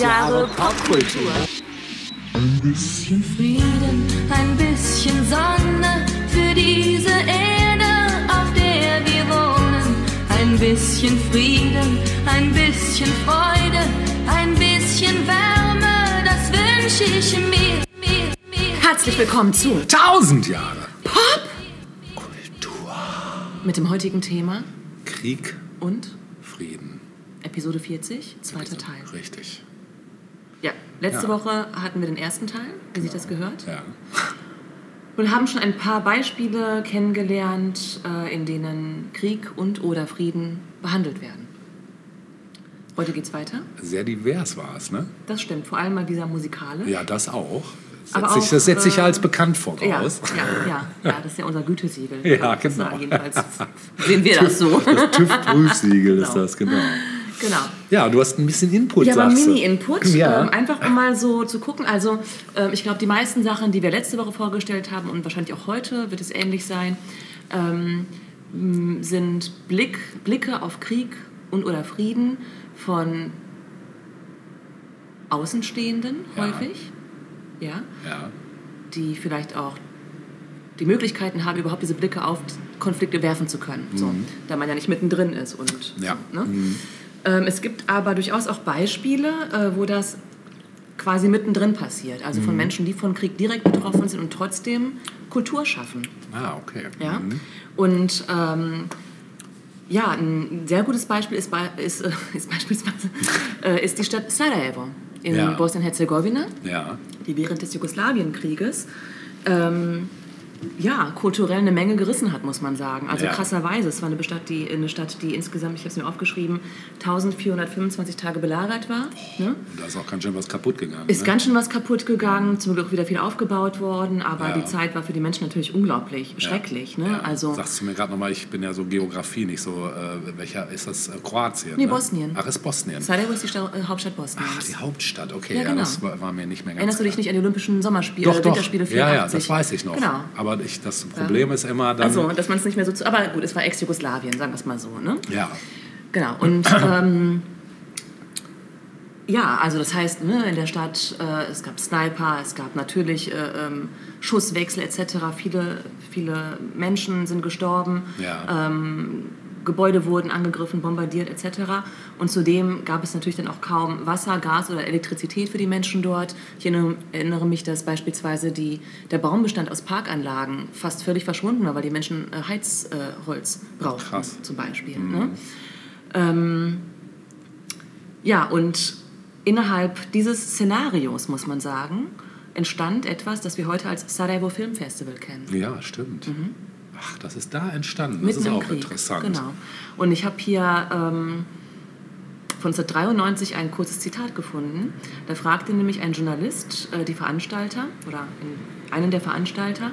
Jahre Popkultur. Ein bisschen Frieden, ein bisschen Sonne für diese Erde, auf der wir wohnen. Ein bisschen Frieden, ein bisschen Freude, ein bisschen Wärme, das wünsche ich mir, mir, mir. Herzlich willkommen zu Tausend Jahre Pop Kultur. mit dem heutigen Thema Krieg, und Frieden. Episode 40, zweiter Teil. Richtig. Ja, letzte Ja. Woche hatten wir den ersten Teil, wie sich das gehört. Ja. Und haben schon ein paar Beispiele kennengelernt, äh, in denen Krieg und oder Frieden behandelt werden. Heute geht's weiter. Sehr divers war es, ne? Das stimmt, vor allem mal dieser Musikale. Ja, das auch. Sich, auch, das setzt sich äh, als bekannt Ja, voraus. ja, ja, ja, das ist ja unser Gütesiegel. Ja, ich genau. Jedenfalls sehen wir das so. Das TÜV-Prüfsiegel ist Genau. das, genau. Genau. Ja, du hast ein bisschen Input, Ja, aber. Mini-Input, Ja. ähm, einfach um mal so zu gucken. Also ähm, ich glaube, die meisten Sachen, die wir letzte Woche vorgestellt haben und wahrscheinlich auch heute wird es ähnlich sein, ähm, sind Blick, Blicke auf Krieg und oder Frieden von Außenstehenden Ja. häufig, ja, ja. die vielleicht auch die Möglichkeiten haben, überhaupt diese Blicke auf Konflikte werfen zu können, so, da man ja nicht mittendrin ist. Und, Mhm. Ja. ne? Ähm, es gibt aber durchaus auch Beispiele, äh, wo das quasi mittendrin passiert. Also Mhm. von Menschen, die von Krieg direkt betroffen sind und trotzdem Kultur schaffen. Ah, okay. Ja? Mhm. Und ähm, ja, ein sehr gutes Beispiel ist, ist, äh, ist beispielsweise äh, ist die Stadt Sarajevo in Ja. Bosnien-Herzegowina Ja. die während des Jugoslawienkrieges ähm, ja, kulturell eine Menge gerissen hat, muss man sagen. Also Ja. krasserweise, es war eine Stadt, die, eine Stadt, die insgesamt, ich habe es mir aufgeschrieben, 1425 Tage belagert war. Ne? Und da ist auch ganz schön was kaputt gegangen. Ist ne? ganz schön was kaputt gegangen, zum Glück wieder viel aufgebaut worden, aber Ja. die Zeit war für die Menschen natürlich unglaublich Ja. schrecklich. Ne? Also, Sagst du mir gerade nochmal, ich bin ja so Geografie nicht so, äh, welcher ist das? Äh, Kroatien? Nee, ne? Bosnien. Ach, ist Bosnien. Sarajevo ist die Sta äh, Hauptstadt Bosniens. Ach, die Hauptstadt, okay, Ja, genau. das war, war mir nicht mehr ganz Erinnerst du dich nicht an die Olympischen Sommerspiele, Doch, äh, doch. Winterspiele 84? Ja, ja, das weiß ich noch. Genau. Aber ich, das Problem ist immer dann. Also, dass man es nicht mehr so zu. Aber gut, es war Ex-Jugoslawien, sagen wir es mal so. Ne? ja, Genau. Und ähm, ja, also das heißt, ne, in der Stadt, äh, es gab Sniper, es gab natürlich äh, ähm, Schusswechsel etc. Viele, viele Menschen sind gestorben. ja. Ähm, Gebäude wurden angegriffen, bombardiert etc. Und zudem gab es natürlich dann auch kaum Wasser, Gas oder Elektrizität für die Menschen dort. Ich erinnere, mich, dass beispielsweise die, der Baumbestand aus Parkanlagen fast völlig verschwunden war, weil die Menschen äh, Heizholz äh, Holz brauchten Krass. zum Beispiel. Ne? Ähm, ja, und innerhalb dieses Szenarios, muss man sagen, entstand etwas, das wir heute als Sarajevo Film Festival kennen. ja, stimmt. Ach, das ist da entstanden. Das. Mitten ist auch Krieg. interessant. Genau. Und ich habe hier ähm, von 1993 ein kurzes Zitat gefunden. Da fragte nämlich ein Journalist äh, die Veranstalter oder in- einen der Veranstalter,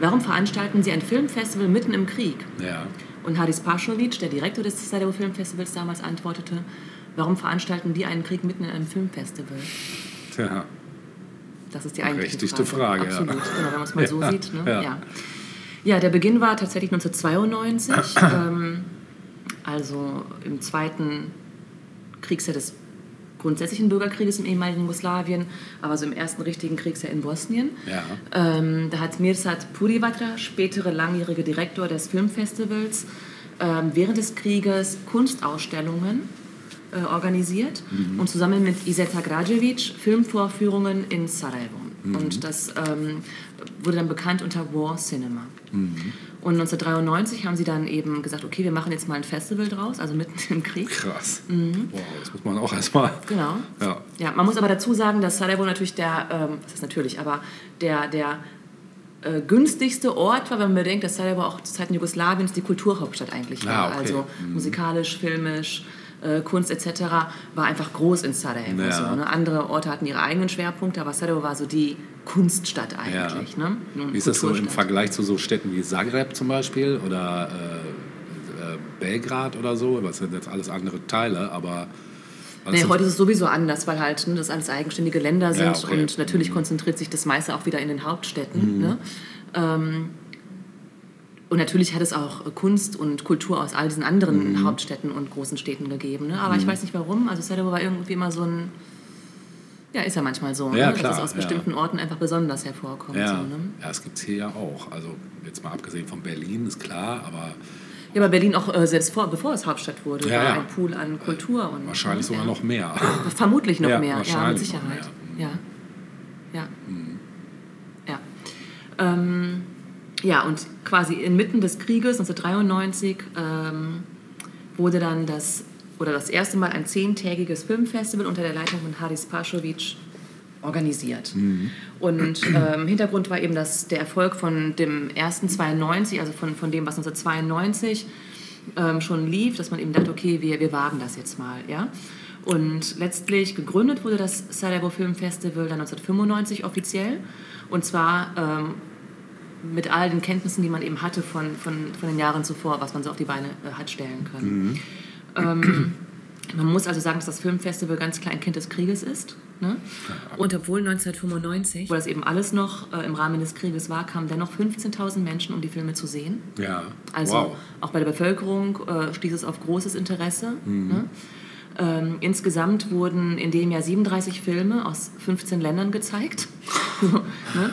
warum veranstalten Sie ein Filmfestival mitten im Krieg? Ja. Und Haris Paschovic, der Direktor des Sarajevo Filmfestivals damals, antwortete, warum veranstalten die einen Krieg mitten in einem Filmfestival? Tja. Das ist die eigentliche Berechtigte Frage, ja. Absolut, genau, wenn man es mal so Ja, sieht. Ne? ja. Ja. Der Beginn war tatsächlich 1992, ähm, also im zweiten Kriegsjahr des grundsätzlichen Bürgerkrieges im ehemaligen Jugoslawien, aber so im ersten richtigen Kriegsjahr in Bosnien. Ja. Ähm, da hat Mirsad Purivatra, spätere langjährige Direktor des Filmfestivals, ähm, während des Krieges Kunstausstellungen äh, organisiert und zusammen mit Iseta Grajevic Filmvorführungen in Sarajevo. Und das ähm, wurde dann bekannt unter War Cinema. Und 1993 haben sie dann eben gesagt, okay, wir machen jetzt mal ein Festival draus, also mitten im Krieg. Krass. Mhm. Wow, das muss man auch erstmal. Genau. Ja. Ja, man muss aber dazu sagen, dass Sarajevo natürlich der, ähm, das ist natürlich, aber der, der äh, günstigste Ort war, wenn man bedenkt, dass Sarajevo auch zu Zeiten Jugoslawiens die Kulturhauptstadt eigentlich war. Ah, okay. Also musikalisch, filmisch, äh, Kunst etc. war einfach groß in Sarajevo. Ja. So, ne? Andere Orte hatten ihre eigenen Schwerpunkte, aber Sarajevo war so die Kunststadt eigentlich. Ne? Und Wie ist das so im. Vergleich zu so Städten wie Zagreb zum Beispiel oder äh, äh, Belgrad oder so? Das sind jetzt alles andere Teile, aber. Nee, heute ist es sowieso anders, weil halt ne, das alles eigenständige Länder sind Ja, okay. Mhm. und natürlich konzentriert sich das meiste auch wieder in den Hauptstädten. Ne? Ähm, und natürlich hat es auch Kunst und Kultur aus all diesen anderen Mhm. Hauptstädten und großen Städten gegeben. Ne? Aber ich weiß nicht warum. Also Sarajevo war irgendwie immer so ein Ja, ist ja manchmal so, Ja, ne? klar, dass es aus ja. bestimmten Orten einfach besonders hervorkommt. Ja, So, ne? ja das gibt es hier ja auch. Also jetzt mal abgesehen von Berlin, ist klar, aber Ja, aber Berlin auch äh, selbst vor, bevor es Hauptstadt wurde, Ja, war ja. ein Pool an Kultur. Und, wahrscheinlich sogar ja. noch mehr. Vermutlich noch Ja, mehr, ja, mit Sicherheit. mehr. Ja. Ja. Mhm. Ja. Ähm, ja, und quasi inmitten des Krieges 1993 ähm, wurde dann das, oder das erste Mal ein zehntägiges Filmfestival unter der Leitung von Haris Paschovic organisiert. Mhm. Und ähm, Hintergrund war eben dass der Erfolg von dem ersten 92, also von, von dem, was 1992 ähm, schon lief, dass man eben dachte, okay, wir, wir wagen das jetzt mal. Ja? Und letztlich gegründet wurde das Sarajevo Film Festival dann 1995 offiziell. Und zwar ähm, mit all den Kenntnissen, die man eben hatte von, von, von den Jahren zuvor, was man so auf die Beine äh, hat stellen können. Ähm, man muss also sagen, dass das Filmfestival ganz klar ein Kind des Krieges ist. Ne? Und obwohl 1995, wo das eben alles noch äh, im Rahmen des Krieges war, kamen dennoch 15.000 Menschen, um die Filme zu sehen. Ja, Also wow. auch bei der Bevölkerung äh, stieß es auf großes Interesse. Ne? Ähm, insgesamt wurden in dem Jahr 37 Filme aus 15 Ländern gezeigt. ne?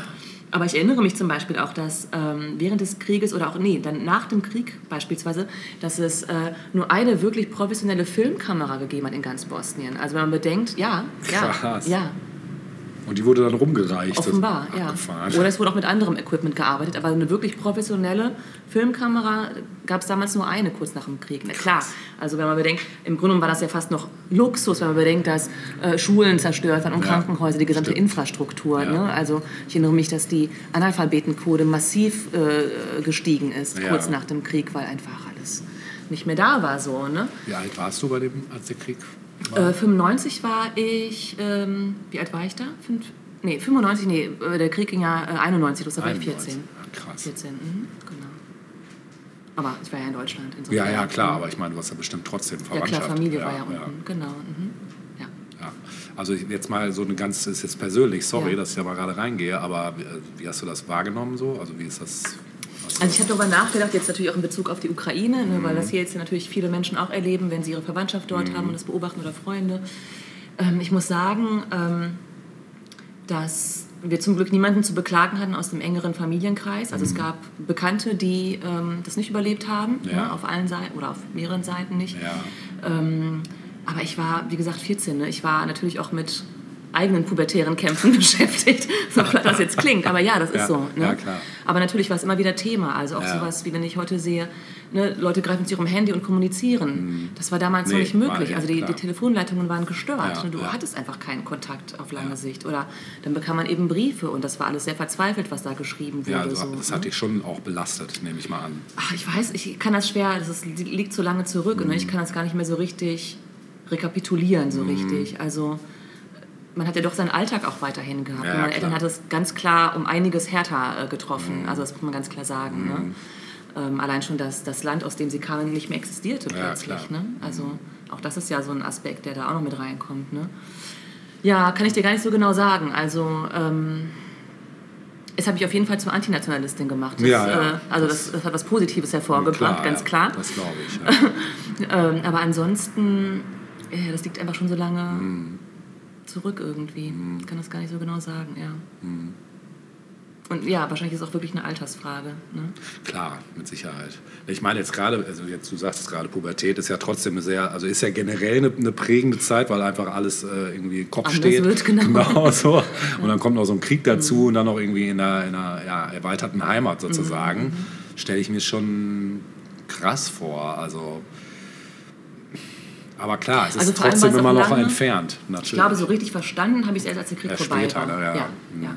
Aber ich erinnere mich zum Beispiel auch, dass ähm, während des Krieges oder auch, nee, dann nach dem Krieg beispielsweise, dass es äh, nur eine wirklich professionelle Filmkamera gegeben hat in ganz Bosnien. Also wenn man bedenkt, ja, ja, Krass. ja, Und die wurde dann rumgereicht. Offenbar, ja. Oder es wurde auch mit anderem Equipment gearbeitet, aber eine wirklich professionelle Filmkamera gab es damals nur eine kurz nach dem Krieg. Na klar, also wenn man bedenkt, im Grunde genommen war das ja fast noch Luxus, wenn man bedenkt, dass äh, Schulen zerstört waren und Ja, Krankenhäuser, die gesamte stimmt. Infrastruktur. Ja. Ne? Also ich erinnere mich, dass die Analphabetenquote massiv äh, gestiegen ist, Ja. kurz nach dem Krieg, weil einfach alles nicht mehr da war so. Ne? Wie alt warst du bei dem, als der Krieg? Äh, 95 war ich, ähm, wie alt war ich da? Fünf, nee, 95, nee, äh, der Krieg ging ja äh, 91, das war ich 91. 14. Ja, krass. 14, mhm, genau. Aber ich war ja in Deutschland. Insofern. Ja, ja, klar, aber ich meine, du hast ja bestimmt trotzdem Ja, Verwandtschaft. klar, Familie war ja unten, genau. Mhm. Ja. Ja. Also jetzt mal so eine ganz, ist jetzt persönlich, sorry, Ja. dass ich da mal gerade reingehe, aber äh, wie hast du das wahrgenommen so? Also wie ist das? Also ich habe darüber nachgedacht, jetzt natürlich auch in Bezug auf die Ukraine, ne, Mhm. weil das hier jetzt natürlich viele Menschen auch erleben, wenn sie ihre Verwandtschaft dort haben und das beobachten oder Freunde. Ähm, ich muss sagen, ähm, dass wir zum Glück niemanden zu beklagen hatten aus dem engeren Familienkreis. Also es gab Bekannte, die ähm, das nicht überlebt haben, Mhm. Ja. ne, auf allen Seiten oder auf mehreren Seiten nicht. ja, Ähm, aber ich war, wie gesagt, 14. Ne? Ich war natürlich auch mit eigenen pubertären Kämpfen beschäftigt, so platt das jetzt klingt. Aber ja, das ist Ja, so. Ne? ja. Aber natürlich war es immer wieder Thema. Also auch Ja. sowas, wie wenn ich heute sehe, ne, Leute greifen zu ihrem Handy und kommunizieren. Das war damals noch Mhm. Nee, nicht möglich. war- also die, die Telefonleitungen waren gestört. Ja, ne? Du hattest einfach keinen Kontakt auf lange Sicht. Oder dann bekam man eben Briefe und das war alles sehr verzweifelt, was da geschrieben wurde. ja also, so, das ne? hat dich schon auch belastet, nehme ich mal an. Ach, ich weiß, ich kann das schwer, das ist, liegt so lange zurück Mhm. und ich kann das gar nicht mehr so richtig rekapitulieren, Mhm. so richtig. Also man hat ja doch seinen Alltag auch weiterhin gehabt. Ja, meine klar. Eltern hat es ganz klar um einiges härter äh, getroffen. Also das muss man ganz klar sagen. Mhm. Ne? Ähm, allein schon, dass das Land, aus dem sie kamen, nicht mehr existierte Ja, plötzlich. Ne? Also auch das ist ja so ein Aspekt, der da auch noch mit reinkommt. Ne? Ja, kann ich dir gar nicht so genau sagen. Also ähm, es hat mich auf jeden Fall zur Antinationalistin gemacht. Das, Ja, ja. Äh, also das, das hat was Positives hervorgebracht, Klar, ganz ja, klar. Das glaube ich. Ähm, aber ansonsten, ja, das liegt einfach schon so lange Mhm. Zurück irgendwie. Ich kann das gar nicht so genau sagen, ja. Mhm. Und ja, wahrscheinlich ist es auch wirklich eine Altersfrage. Ne? Klar, mit Sicherheit. Ich meine jetzt gerade, also jetzt du sagst es gerade, Pubertät ist ja trotzdem eine sehr, also ist ja generell eine, eine prägende Zeit, weil einfach alles äh, irgendwie im Kopf Anders steht. wird, genau. so. Und dann kommt noch so ein Krieg dazu und dann noch irgendwie in einer, in einer ja, erweiterten Heimat sozusagen. Mhm. Stelle ich mir schon krass vor. Also aber klar, es ist Also allem, trotzdem immer noch lange- entfernt. Natürlich. Ich glaube, so richtig verstanden habe ich es erst, als der Krieg Erst vorbei später, war. ja. ja, Mhm. ja.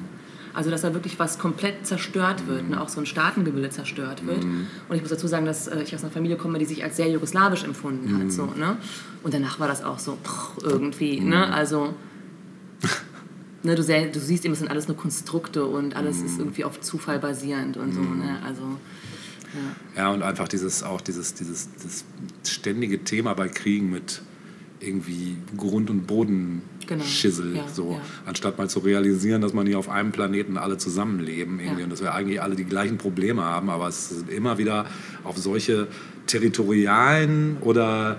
Also, dass da wirklich was komplett zerstört wird, ne? auch so ein Staatengebilde zerstört wird. Mhm. Und ich muss dazu sagen, dass äh, ich aus einer Familie komme, die sich als sehr jugoslawisch empfunden Mhm. hat. So, ne? Und danach war das auch so pff, irgendwie. Mhm. Ne? Also, ne, du, seh, du siehst eben, es sind alles nur Konstrukte und alles Mhm. ist irgendwie auf Zufall basierend und so. Ne? Also, Ja, und einfach dieses, auch dieses, dieses, dieses ständige Thema bei Kriegen mit irgendwie Grund- und Bodenschissel. Genau, ja, so. ja. Anstatt mal zu realisieren, dass man hier auf einem Planeten alle zusammenleben irgendwie Ja. und dass wir eigentlich alle die gleichen Probleme haben, aber es sind immer wieder auf solche territorialen oder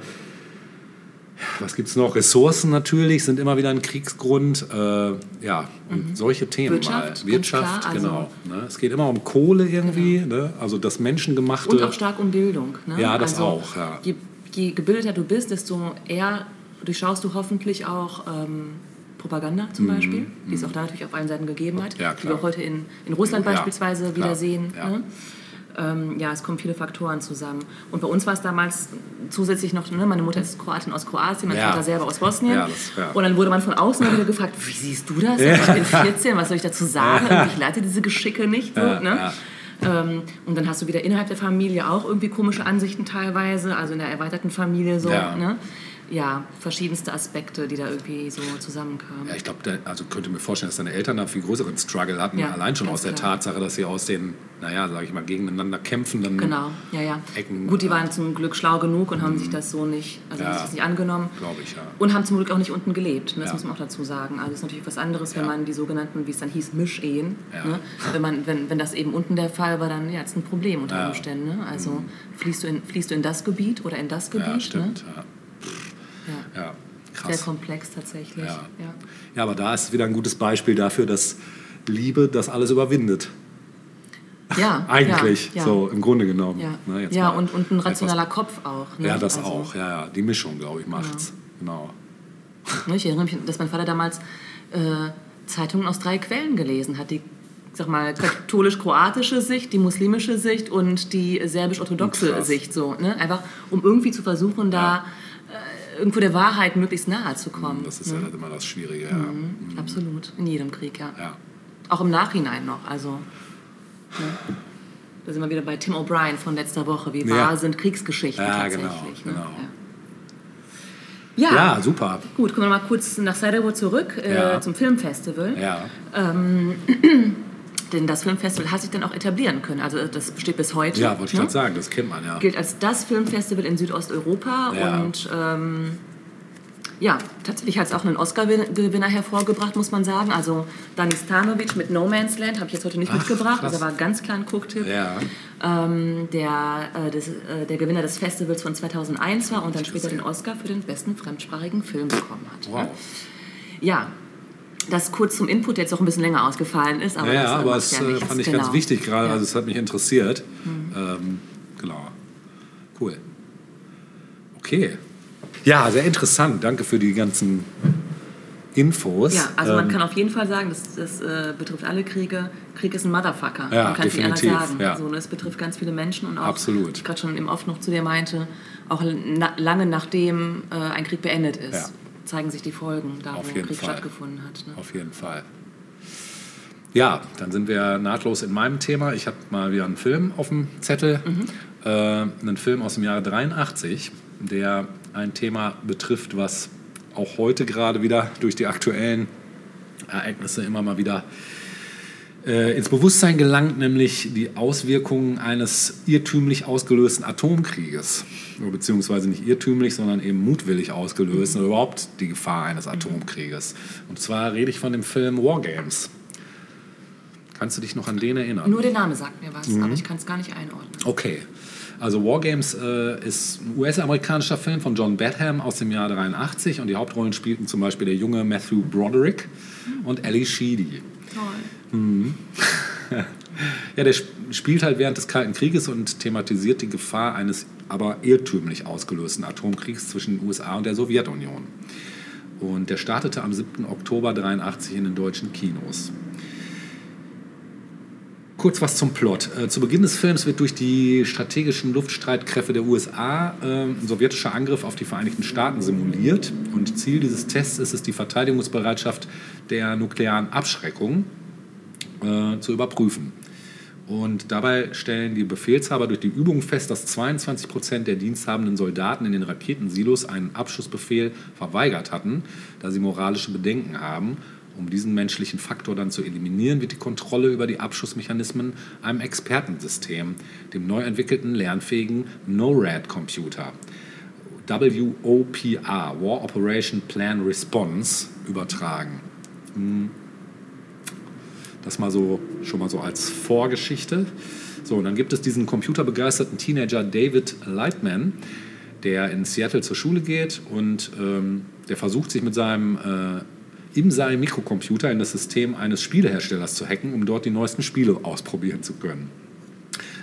Was gibt es noch? Ressourcen natürlich sind immer wieder ein Kriegsgrund. Äh, ja, und solche Themen Mhm. Wirtschaft, mal. Wirtschaft, klar, also- genau. Ne? Es geht immer um Kohle irgendwie, ne? also das Menschengemachte. Und auch stark um Bildung. Ne? Ja, das auch, ja. Je, je gebildeter du bist, desto eher durchschaust du hoffentlich auch ähm, Propaganda zum Beispiel, die es auch da natürlich auf allen Seiten gegeben hat, Mhm, Ja, die wir auch heute in, in Russland Ja, beispielsweise wieder sehen. Ja. Ähm, ja, es kommen viele Faktoren zusammen. Und bei uns war es damals zusätzlich noch, ne, meine Mutter ist Kroatin aus Kroatien, mein Ja. Vater selber aus Bosnien. Ja, das- ja. Und dann wurde man von außen wieder gefragt, wie siehst du das? Ich bin 14, was soll ich dazu sagen? Ich leite diese Geschicke nicht. So, ne? Ähm, und dann hast du wieder innerhalb der Familie auch irgendwie komische Ansichten teilweise, also in der erweiterten Familie so. Ne? Ja, verschiedenste Aspekte, die da irgendwie so zusammenkamen. Ja, ich glaube, also könnte mir vorstellen, dass deine Eltern da viel größeren Struggle hatten, Ja, allein schon aus der klar. Tatsache, dass sie aus den, naja, sage ich mal, gegeneinander kämpfenden Genau, ja, ja. Ecken, Gut, die äh, waren zum Glück schlau genug und haben sich das so nicht, also haben Ja. sich das nicht angenommen. glaube ich, ja. Und haben zum Glück auch nicht unten gelebt, ne? das Ja. muss man auch dazu sagen. Also es ist natürlich was anderes, wenn man die sogenannten, wie es dann hieß, Mischehen, ne? wenn, man, wenn, wenn das eben unten der Fall war, dann ja, ist ein Problem unter. Mhm. Umständen. Ne? Also fließt, du in, fließt du in das Gebiet oder in das Gebiet. Ja, stimmt. Ne? Ja. Ja. ja, Sehr krass. komplex tatsächlich. Ja. Ja. Ja, aber da ist wieder ein gutes Beispiel dafür, dass Liebe das alles überwindet. Ja, Eigentlich, ja, ja. so im Grunde genommen. Ja, Ne, jetzt ja und, und ein etwas- rationaler Kopf auch. Ne? Ja, das Also, auch. Ja, ja. Die Mischung, glaube ich, macht's. Genau. Ne, ich erinnere mich, dass mein Vater damals äh, Zeitungen aus drei Quellen gelesen hat. Die, sag mal, katholisch-kroatische Sicht, die muslimische Sicht und die serbisch-orthodoxe Krass. Sicht. So, ne? Einfach, um irgendwie zu versuchen, da irgendwo der Wahrheit möglichst nahe zu kommen. Das ist ja halt immer das Schwierige. Ja. Mhm. Absolut, in jedem Krieg, ja. ja. Auch im Nachhinein noch. Also, ne? Da sind wir wieder bei Tim O'Brien von letzter Woche. Wie Ja. wahr sind Kriegsgeschichten Ja, tatsächlich? genau, ne? genau. Ja. Ja. Super. Gut, kommen wir mal kurz nach Sarajevo zurück äh, zum Filmfestival. Ja. Denn das Filmfestival hat sich dann auch etablieren können. Also das besteht bis heute. Ja, wollte ich ne? gerade sagen, das kennt man ja. Gilt als das Filmfestival in Südosteuropa. Ja. Und ähm, ja, tatsächlich hat es auch einen Oscar-Gewinner hervorgebracht, muss man sagen. Also Dani Stanovic mit No Man's Land habe ich jetzt heute nicht Ach, mitgebracht. krass. Also war ganz klar ein Gucktipp. Ja. Ähm, der, äh, des, äh, der Gewinner des Festivals von 2001 war und dann später den Oscar für den besten fremdsprachigen Film bekommen hat. Wow. Ja, das kurz zum Input, jetzt auch ein bisschen länger ausgefallen ist. Aber ja, das, äh, aber es ja äh, nichts. fand ich Genau. ganz wichtig gerade, Ja. Mhm. also es hat mich interessiert. Ähm, genau. Cool. Okay. Ja, sehr interessant. Danke für die ganzen Infos. Ja, also man Ähm, kann auf jeden Fall sagen, das, das äh, betrifft alle Kriege. Krieg ist ein Motherfucker. Ja, man kann es nicht anders sagen. ja. So, ne, es betrifft ganz viele Menschen und auch, Absolut. wie ich gerade schon im Oft noch zu dir meinte, auch na, lange nachdem äh, ein Krieg beendet ist, Ja. Zeigen sich die Folgen, da Auf wo jeden Krieg Fall. stattgefunden hat. Ne? Auf jeden Fall. Ja, dann sind wir nahtlos in meinem Thema. Ich habe mal wieder einen Film auf dem Zettel. Mhm. Äh, einen Film aus dem Jahre 83, der ein Thema betrifft, was auch heute gerade wieder durch die aktuellen Ereignisse immer mal wieder äh, ins Bewusstsein gelangt, nämlich die Auswirkungen eines irrtümlich ausgelösten Atomkrieges. Beziehungsweise nicht irrtümlich, sondern eben mutwillig ausgelöst oder überhaupt die Gefahr eines Atomkrieges. Und zwar rede ich von dem Film War Games. Kannst du dich noch an den erinnern? Nur der Name sagt mir was, Mhm. aber ich kann es gar nicht einordnen. Okay. Also War Games äh, ist ein US-amerikanischer Film von John Badham aus dem Jahr 83 und die Hauptrollen spielten zum Beispiel der junge Matthew Broderick und Ellie Sheedy. Toll. Ja, der sp- spielt halt während des Kalten Krieges und thematisiert die Gefahr eines aber irrtümlich ausgelösten Atomkriegs zwischen den USA und der Sowjetunion. Und der startete am 7. Oktober 83 in den deutschen Kinos. Kurz was zum Plot. Äh, zu Beginn des Films wird durch die strategischen Luftstreitkräfte der USA äh, ein sowjetischer Angriff auf die Vereinigten Staaten simuliert. Und Ziel dieses Tests ist es, die Verteidigungsbereitschaft der nuklearen Abschreckung äh, zu überprüfen. Und dabei stellen die Befehlshaber durch die Übung fest, dass 22 Prozent der diensthabenden Soldaten in den Raketensilos einen Abschussbefehl verweigert hatten, da sie moralische Bedenken haben. Um diesen menschlichen Faktor dann zu eliminieren, wird die Kontrolle über die Abschussmechanismen einem Expertensystem, dem neu entwickelten lernfähigen NORAD-Computer, WOPR, War Operation Plan Response, übertragen. Das mal so schon mal so als Vorgeschichte. So, und dann gibt es diesen computerbegeisterten Teenager David Lightman, der in Seattle zur Schule geht und ähm, der versucht sich mit seinem äh, in seinem Mikrocomputer in das System eines Spieleherstellers zu hacken, um dort die neuesten Spiele ausprobieren zu können.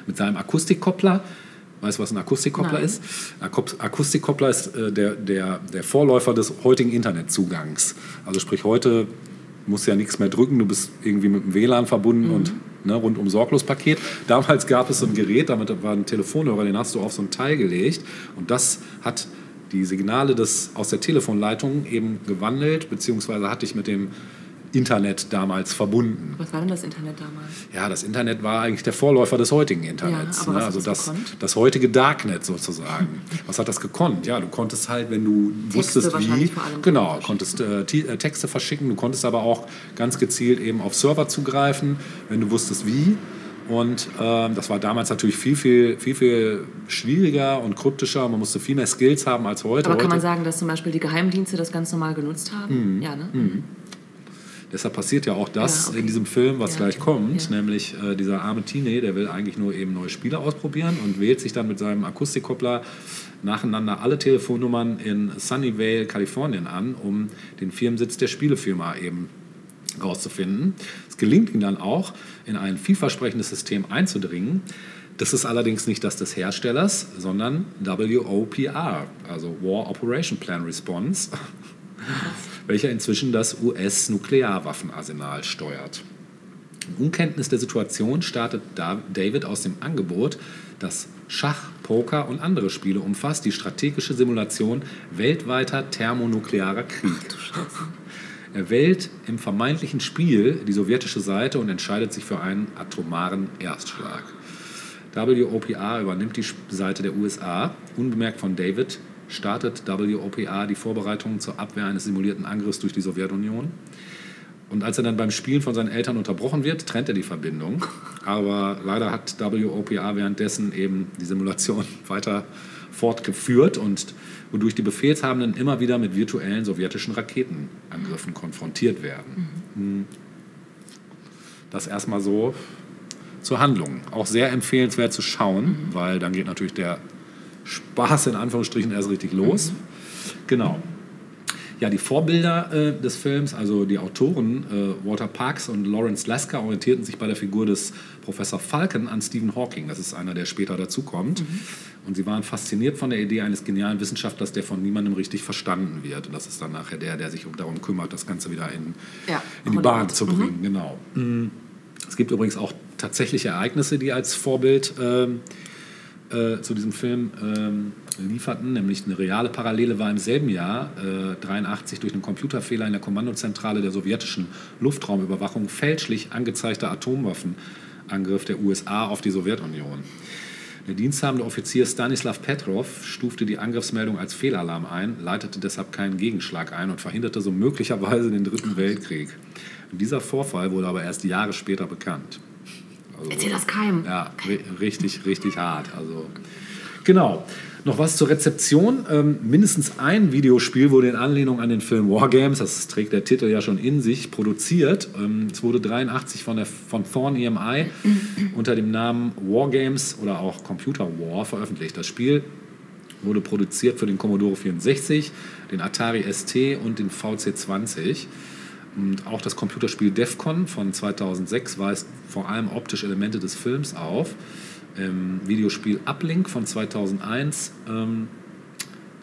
Mit seinem Akustikkoppler Weißt du, was ein Akustikkoppler Nein. ist? Akustikkoppler ist äh, der, der, der Vorläufer des heutigen Internetzugangs. Also sprich, heute musst ja nichts mehr drücken, du bist irgendwie mit dem WLAN verbunden und ne, rundum sorglos Paket. Damals gab es so ein Gerät, damit war ein Telefonhörer, den hast du auf so ein Teil gelegt und das hat die Signale des, aus der Telefonleitung eben gewandelt, beziehungsweise hat dich mit dem Internet damals verbunden. Was war denn das Internet damals? Ja, das Internet war eigentlich der Vorläufer des heutigen Internets. Ja, aber ne? Also das, gekonnt? das heutige Darknet sozusagen. was hat das gekonnt? Ja, du konntest halt, wenn du wusstest, wie. Genau, konntest äh, äh, Texte verschicken. Du konntest aber auch ganz gezielt eben auf Server zugreifen, wenn du wusstest, wie. Und ähm, das war damals natürlich viel, viel, viel, viel schwieriger und kryptischer. Man musste viel mehr Skills haben als heute. Aber kann man heute sagen, dass zum Beispiel die Geheimdienste das ganz normal genutzt Mhm. haben? Ja, ne? Deshalb passiert ja auch das Ja, okay. in diesem Film, was Ja. gleich kommt, Ja. nämlich äh, dieser arme Tine, der will eigentlich nur eben neue Spiele ausprobieren und wählt sich dann mit seinem Akustikkoppler nacheinander alle Telefonnummern in Sunnyvale, Kalifornien an, um den Firmensitz der Spielefirma eben rauszufinden. Es gelingt ihm dann auch, in ein vielversprechendes System einzudringen. Das ist allerdings nicht das des Herstellers, sondern WOPR, also War Operation Plan Response, welcher inzwischen das US-Nuklearwaffenarsenal steuert. In Unkenntnis der Situation startet Da- David aus dem Angebot, das Schach, Poker und andere Spiele umfasst, die strategische Simulation weltweiter thermonuklearer Krieg. Er wählt im vermeintlichen Spiel die sowjetische Seite und entscheidet sich für einen atomaren Erstschlag. WOPR übernimmt die Seite der USA. Unbemerkt von David startet WOPR die Vorbereitungen zur Abwehr eines simulierten Angriffs durch die Sowjetunion. Und als er dann beim Spielen von seinen Eltern unterbrochen wird, trennt er die Verbindung. Aber leider hat WOPR währenddessen eben die Simulation weiter fortgeführt und wodurch die Befehlshabenden immer wieder mit virtuellen sowjetischen Raketenangriffen konfrontiert werden. Hm. Das erstmal so zur Handlung. Auch sehr empfehlenswert zu schauen, weil dann geht natürlich der Spaß in Anführungsstrichen erst richtig los. Genau. Ja, die Vorbilder äh, des Films, also die Autoren äh, Walter Parks und Lawrence Lasker, orientierten sich bei der Figur des Professor Falcon an Stephen Hawking. Das ist einer, der später dazukommt. Und sie waren fasziniert von der Idee eines genialen Wissenschaftlers, der von niemandem richtig verstanden wird. Und das ist dann nachher der, der sich um- darum kümmert, das Ganze wieder in, Ja, in die. Bahn zu bringen. Genau. Mm. Es gibt übrigens auch tatsächliche Ereignisse, die als Vorbild ähm, äh, zu diesem Film ähm, lieferten, nämlich eine reale Parallele war im selben Jahr, äh, 83, durch einen Computerfehler in der Kommandozentrale der sowjetischen Luftraumüberwachung fälschlich angezeigter Atomwaffenangriff der USA auf die Sowjetunion. Der diensthabende Offizier Stanislav Petrov stufte die Angriffsmeldung als Fehlalarm ein, leitete deshalb keinen Gegenschlag ein und verhinderte so möglicherweise den Dritten Weltkrieg. Dieser Vorfall wurde aber erst Jahre später bekannt. Also, Erzähl das keinem. ja, ri richtig, richtig hart. Also, genau. Noch was zur Rezeption. Ähm, mindestens ein Videospiel wurde in Anlehnung an den Film Wargames, das trägt der Titel ja schon in sich, produziert. Ähm, es wurde 83 von, der, von Thorn EMI unter dem Namen Wargames oder auch Computer War veröffentlicht. Das Spiel wurde produziert für den Commodore 64, den Atari ST und den VC20. Und auch das Computerspiel Defcon von 2006 weist vor allem optische Elemente des Films auf. Im Videospiel Uplink von 2001, ähm,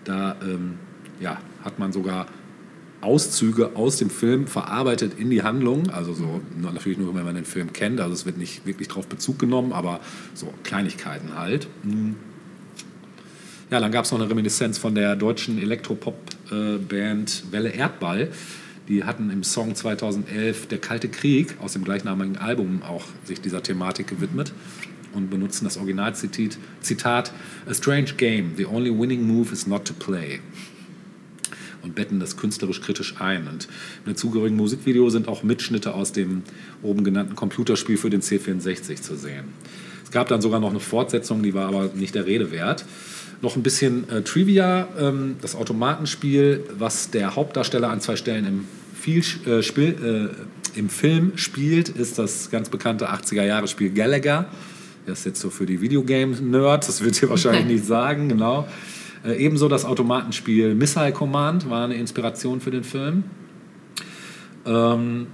da ähm, ja, hat man sogar Auszüge aus dem Film verarbeitet in die Handlung. Also so natürlich nur, wenn man den Film kennt. Also es wird nicht wirklich darauf Bezug genommen, aber so Kleinigkeiten halt. Ja, dann gab es noch eine Reminiszenz von der deutschen Elektropop-Band Welle Erdball. Die hatten im Song 2011 Der Kalte Krieg aus dem gleichnamigen Album auch sich dieser Thematik gewidmet und benutzen das Originalzitat Zitat, A strange game, the only winning move is not to play und betten das künstlerisch kritisch ein. Und im dazugehörigen Musikvideo sind auch Mitschnitte aus dem oben genannten Computerspiel für den C64 zu sehen. Es gab dann sogar noch eine Fortsetzung, die war aber nicht der Rede wert. Noch ein bisschen äh, Trivia, ähm, das Automatenspiel, was der Hauptdarsteller an zwei Stellen im, viel, äh, Spiel, äh, im Film spielt, ist das ganz bekannte 80er-Jahre-Spiel Gallagher. Das ist jetzt so für die Videogame-Nerds, das wird ihr wahrscheinlich nicht sagen, genau. Äh, ebenso das Automatenspiel Missile Command war eine Inspiration für den Film. Ähm,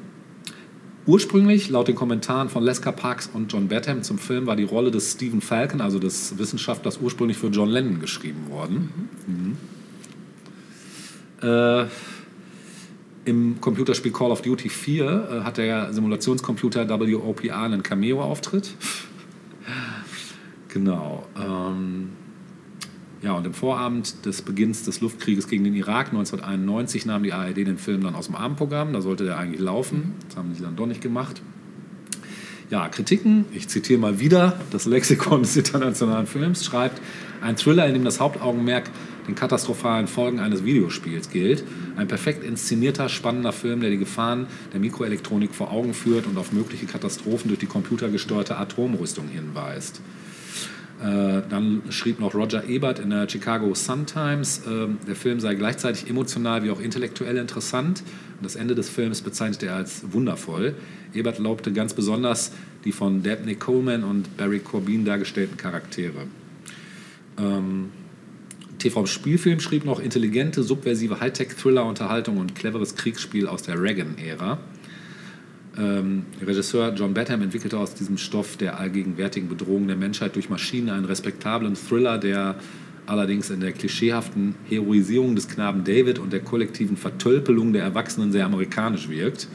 ursprünglich, laut den Kommentaren von Leska Parks und John Batham zum Film, war die Rolle des Stephen Falcon, also des Wissenschaftlers, ursprünglich für John Lennon geschrieben worden. Mhm. Äh, Im Computerspiel Call of Duty 4 äh, hat der Simulationscomputer WOPA einen Cameo-Auftritt. genau. Ähm, ja, und im Vorabend des Beginns des Luftkrieges gegen den Irak 1991 nahm die ARD den Film dann aus dem Abendprogramm. Da sollte der eigentlich laufen. Das haben sie dann doch nicht gemacht. Ja, Kritiken, ich zitiere mal wieder das Lexikon des internationalen Films, schreibt, ein Thriller, in dem das Hauptaugenmerk den katastrophalen Folgen eines Videospiels gilt. Ein perfekt inszenierter, spannender Film, der die Gefahren der Mikroelektronik vor Augen führt und auf mögliche Katastrophen durch die computergesteuerte Atomrüstung hinweist. Äh, dann schrieb noch Roger Ebert in der Chicago Sun-Times, äh, der Film sei gleichzeitig emotional wie auch intellektuell interessant. Und das Ende des Films bezeichnete er als wundervoll. Ebert lobte ganz besonders die von Dabney Coleman und Barry Corbin dargestellten Charaktere. Ähm, TV-Spielfilm schrieb noch intelligente, subversive Hightech-Thriller-Unterhaltung und cleveres Kriegsspiel aus der Reagan-Ära. Ähm, Regisseur John Batham entwickelte aus diesem Stoff der allgegenwärtigen Bedrohung der Menschheit durch Maschinen einen respektablen Thriller, der allerdings in der klischeehaften Heroisierung des Knaben David und der kollektiven Vertölpelung der Erwachsenen sehr amerikanisch wirkt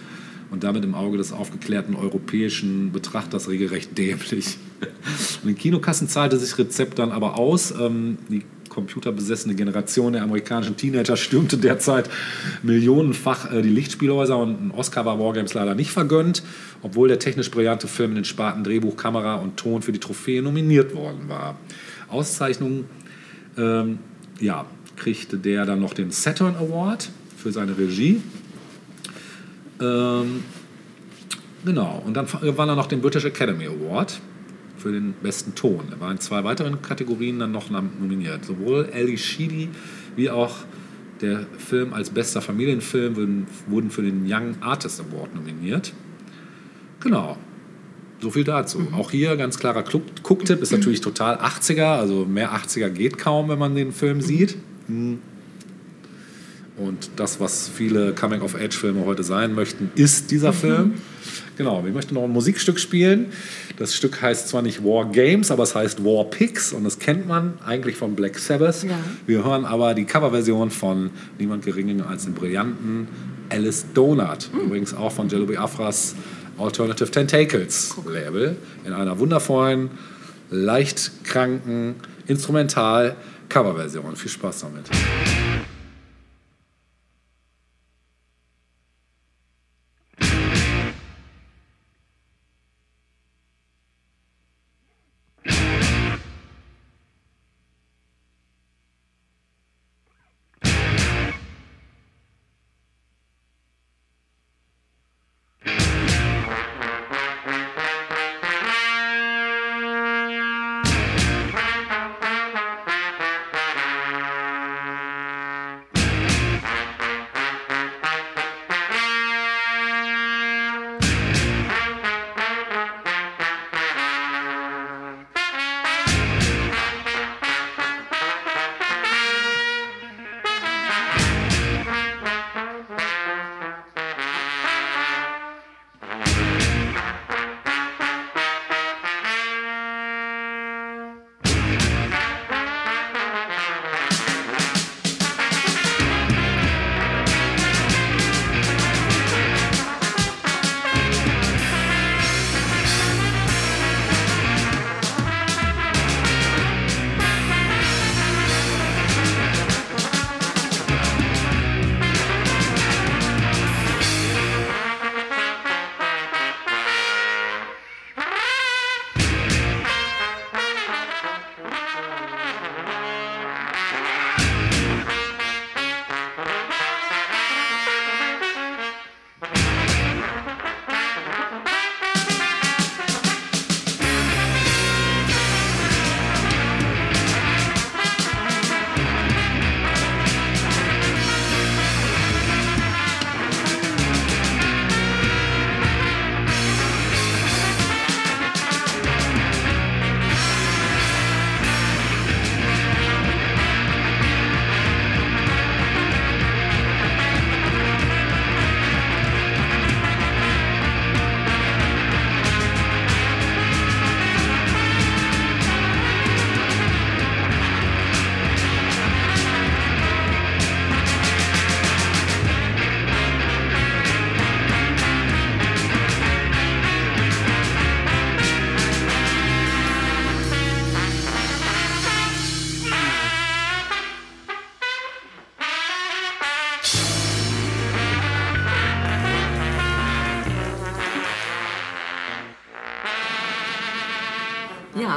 und damit im Auge des aufgeklärten europäischen Betrachters regelrecht dämlich. In Kinokassen zahlte sich Rezept dann aber aus. Ähm, die computerbesessene Generation der amerikanischen Teenager stürmte derzeit millionenfach äh, die Lichtspielhäuser und ein Oscar war Wargames leider nicht vergönnt, obwohl der technisch brillante Film in den Sparten Drehbuch, Kamera und Ton für die Trophäe nominiert worden war. Auszeichnungen ähm, ja, kriegte der dann noch den Saturn Award für seine Regie. Ähm, genau, und dann gewann er noch den British Academy Award für den besten Ton. Er war in zwei weiteren Kategorien dann noch nominiert. Sowohl Ali Sheedy wie auch der Film als bester Familienfilm wurden für den Young Artist Award nominiert. Genau. So viel dazu. Mhm. Auch hier ganz klarer Cook-Tipp ist natürlich total 80er, also mehr 80er geht kaum, wenn man den Film sieht. Mhm. Und das, was viele Coming-of-Age-Filme heute sein möchten, ist dieser mhm. Film. Genau, wir möchten noch ein Musikstück spielen. Das Stück heißt zwar nicht War Games, aber es heißt War Pigs und das kennt man eigentlich von Black Sabbath. Ja. Wir hören aber die Coverversion von niemand geringer als den brillanten Alice Donut. Mhm. Übrigens auch von Jello Biafras Alternative Tentacles cool. Label. In einer wundervollen, leicht kranken, instrumental Coverversion. Viel Spaß damit.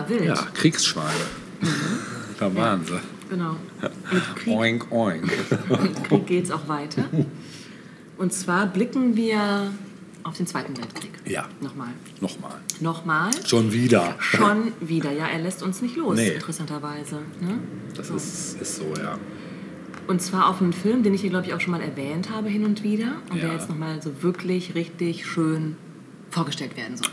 Wild. Ja, Kriegsschweine. Da waren sie. Genau. Mit Krieg, Oink, oink. mit Krieg geht es auch weiter. Und zwar blicken wir auf den Zweiten Weltkrieg. Ja. Nochmal. Nochmal. Nochmal. Schon wieder. Schon wieder. Ja, er lässt uns nicht los, Nee. interessanterweise. Ne? Das ist, ist so, ja. Und zwar auf einen Film, den ich hier, glaube ich, auch schon mal erwähnt habe hin und wieder. Und der Ja. jetzt nochmal so wirklich richtig schön vorgestellt werden soll.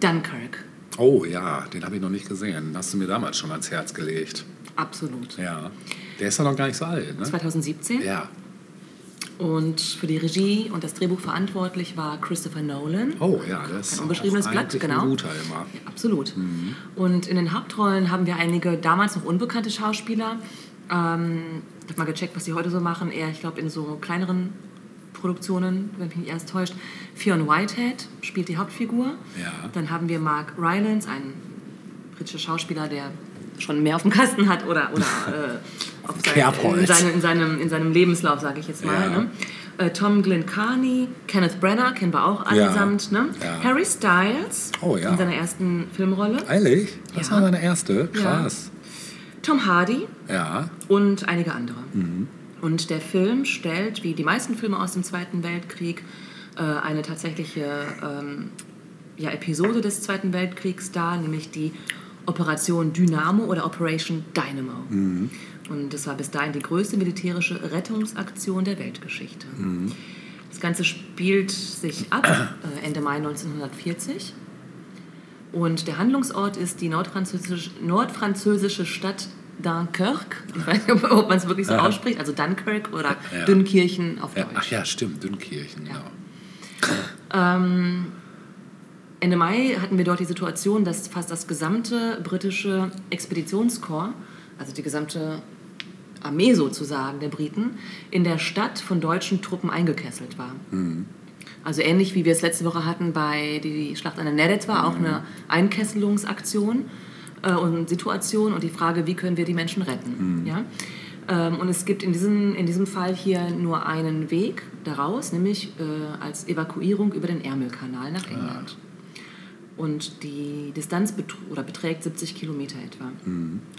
Dunkirk. Oh ja, den habe ich noch nicht gesehen. Hast du mir damals schon ans Herz gelegt. Absolut. Ja. Der ist ja noch gar nicht so alt, ne? 2017. Ja. Und für die Regie und das Drehbuch verantwortlich war Christopher Nolan. Oh ja, das ist Ein unbeschriebenes Blatt, genau. ein guter immer. Ja, absolut. Und in den Hauptrollen haben wir einige damals noch unbekannte Schauspieler. Ähm, ich habe mal gecheckt, was die heute so machen. Eher, ich glaube, in so kleineren Produktionen, wenn mich nicht erst täuscht. Fionn Whitehead spielt die Hauptfigur. Ja. Dann haben wir Mark Rylance, ein britischer Schauspieler, der schon mehr auf dem Kasten hat oder, oder äh, auf sein, in, seine, in, seinem, in seinem Lebenslauf, sage ich jetzt mal. Ja. Ne? Äh, Tom Glencarney, Kenneth Branagh kennen wir auch Ja. allesamt. Ne? Ja. Harry Styles Oh, ja. in seiner ersten Filmrolle. Ehrlich? Das Ja. war meine erste? Krass. Tom Hardy Ja. und einige andere. Und der Film stellt, wie die meisten Filme aus dem Zweiten Weltkrieg, äh, eine tatsächliche ähm, ja, Episode des Zweiten Weltkriegs dar, nämlich die Operation Dynamo oder Operation Dynamo. Und das war bis dahin die größte militärische Rettungsaktion der Weltgeschichte. Das Ganze spielt sich ab äh, Ende Mai 1940. Und der Handlungsort ist die nordfranzösische, nordfranzösische Stadt Dunkirk. Ich weiß nicht, ob man es wirklich so Aha. ausspricht. Also Dunkirk oder Ja. Dünnkirchen auf. Deutsch. Ach ja, stimmt, Dünnkirchen, Ja. ja. Ähm, Ende Mai hatten wir dort die Situation, dass fast das gesamte britische Expeditionskorps, also die gesamte Armee sozusagen der Briten, in der Stadt von deutschen Truppen eingekesselt war. Also ähnlich wie wir es letzte Woche hatten bei die Schlacht an der Neretz war auch eine Einkesselungsaktion äh, und Situation und die Frage, wie können wir die Menschen retten. Ja? Ähm, und es gibt in diesem, in diesem Fall hier nur einen Weg daraus, nämlich äh, als Evakuierung über den Ärmelkanal nach England. Und die Distanz oder beträgt 70 Kilometer etwa.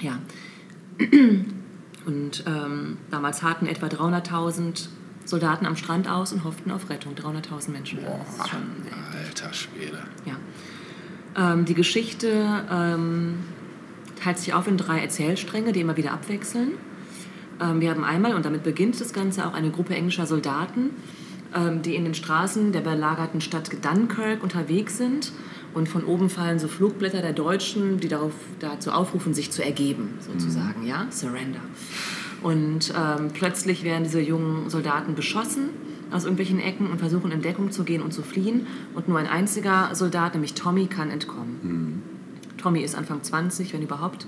Ja. Und ähm, damals harten etwa 300.000 Soldaten am Strand aus und hofften auf Rettung. 300.000 Menschen. Das ist schon sehr Alter Schwede. ja. Ähm, die Geschichte ähm, teilt sich auf in drei Erzählstränge, die immer wieder abwechseln. Ähm, wir haben einmal, und damit beginnt das Ganze, auch eine Gruppe englischer Soldaten, ähm, die in den Straßen der belagerten Stadt Dunkirk unterwegs sind. Und von oben fallen so Flugblätter der Deutschen, die darauf, dazu aufrufen, sich zu ergeben, sozusagen, ja, Surrender. Und ähm, plötzlich werden diese jungen Soldaten beschossen aus irgendwelchen Ecken und versuchen in Deckung zu gehen und zu fliehen. Und nur ein einziger Soldat, nämlich Tommy, kann entkommen. Tommy ist Anfang 20, wenn überhaupt.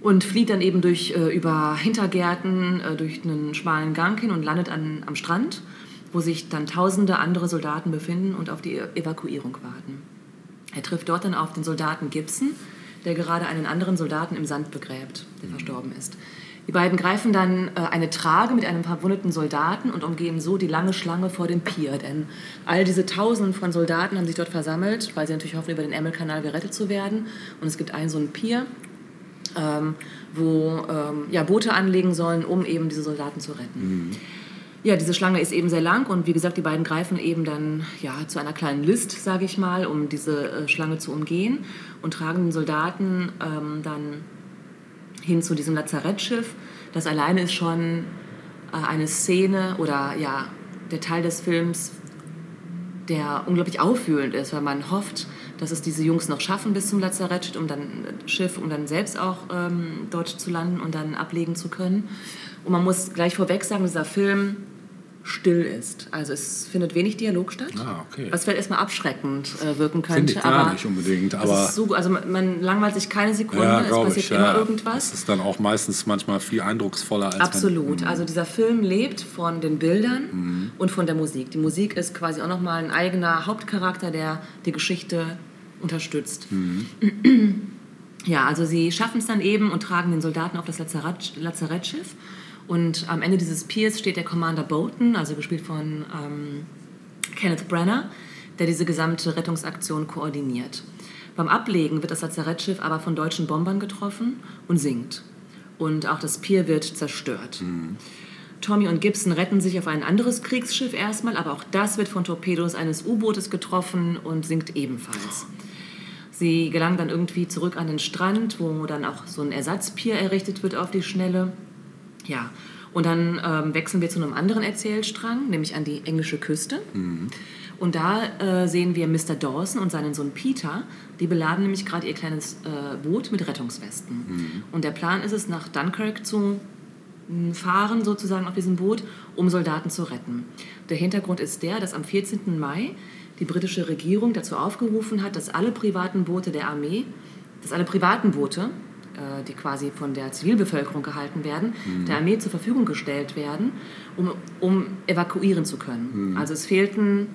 Und flieht dann eben durch, äh, über Hintergärten, äh, durch einen schmalen Gang hin und landet an, am Strand, wo sich dann tausende andere Soldaten befinden und auf die Evakuierung warten. Er trifft dort dann auf den Soldaten Gibson, der gerade einen anderen Soldaten im Sand begräbt, der verstorben ist. Die beiden greifen dann äh, eine Trage mit einem verwundeten Soldaten und umgehen so die lange Schlange vor dem Pier. Denn all diese Tausenden von Soldaten haben sich dort versammelt, weil sie natürlich hoffen, über den Ärmelkanal gerettet zu werden. Und es gibt einen so einen Pier, ähm, wo ähm, ja, Boote anlegen sollen, um eben diese Soldaten zu retten. Ja, diese Schlange ist eben sehr lang und wie gesagt, die beiden greifen eben dann ja, zu einer kleinen List, sage ich mal, um diese äh, Schlange zu umgehen und tragen den Soldaten ähm, dann hin zu diesem Lazarettschiff. Das alleine ist schon äh, eine Szene oder ja, der Teil des Films, der unglaublich aufwühlend ist, weil man hofft, dass es diese Jungs noch schaffen bis zum Lazarettschiff, um dann, Schiff, um dann selbst auch ähm, dort zu landen und dann ablegen zu können. Und man muss gleich vorweg sagen, dieser Film still ist. Also es findet wenig Dialog statt. Ah, okay. Was vielleicht erstmal abschreckend äh, wirken könnte. Finde ich gar nicht unbedingt, aber- so, also man, langweilt sich keine Sekunde, Ja, es passiert ich. immer Ja. irgendwas. Das ist dann auch meistens manchmal viel eindrucksvoller als Absolut. Wenn, Also dieser Film lebt von den Bildern Mhm. und von der Musik. Die Musik ist quasi auch nochmal ein eigener Hauptcharakter, der die Geschichte unterstützt. Mhm. Ja, also sie schaffen es dann eben und tragen den Soldaten auf das Lazarett, Lazarettschiff. Und am Ende dieses Piers steht der Commander Bolton, also gespielt von ähm, Kenneth Branagh, der diese gesamte Rettungsaktion koordiniert. Beim Ablegen wird das Lazarettschiff aber von deutschen Bombern getroffen und sinkt. Und auch das Pier wird zerstört. Tommy und Gibson retten sich auf ein anderes Kriegsschiff erstmal, aber auch das wird von Torpedos eines U-Bootes getroffen und sinkt ebenfalls. Sie gelangen dann irgendwie zurück an den Strand, wo dann auch so ein Ersatzpier errichtet wird auf die Schnelle. Ja, und dann ähm, wechseln wir zu einem anderen Erzählstrang, nämlich an die englische Küste. Und da äh, sehen wir Mr. Dawson und seinen Sohn Peter. Die beladen nämlich gerade ihr kleines äh, Boot mit Rettungswesten. Und der Plan ist es, nach Dunkirk zu fahren, sozusagen auf diesem Boot, um Soldaten zu retten. Der Hintergrund ist der, dass am 14. Mai die britische Regierung dazu aufgerufen hat, dass alle privaten Boote der Armee, dass alle privaten Boote, die quasi von der Zivilbevölkerung gehalten werden, der Armee zur Verfügung gestellt werden, um, um evakuieren zu können. Also es fehlten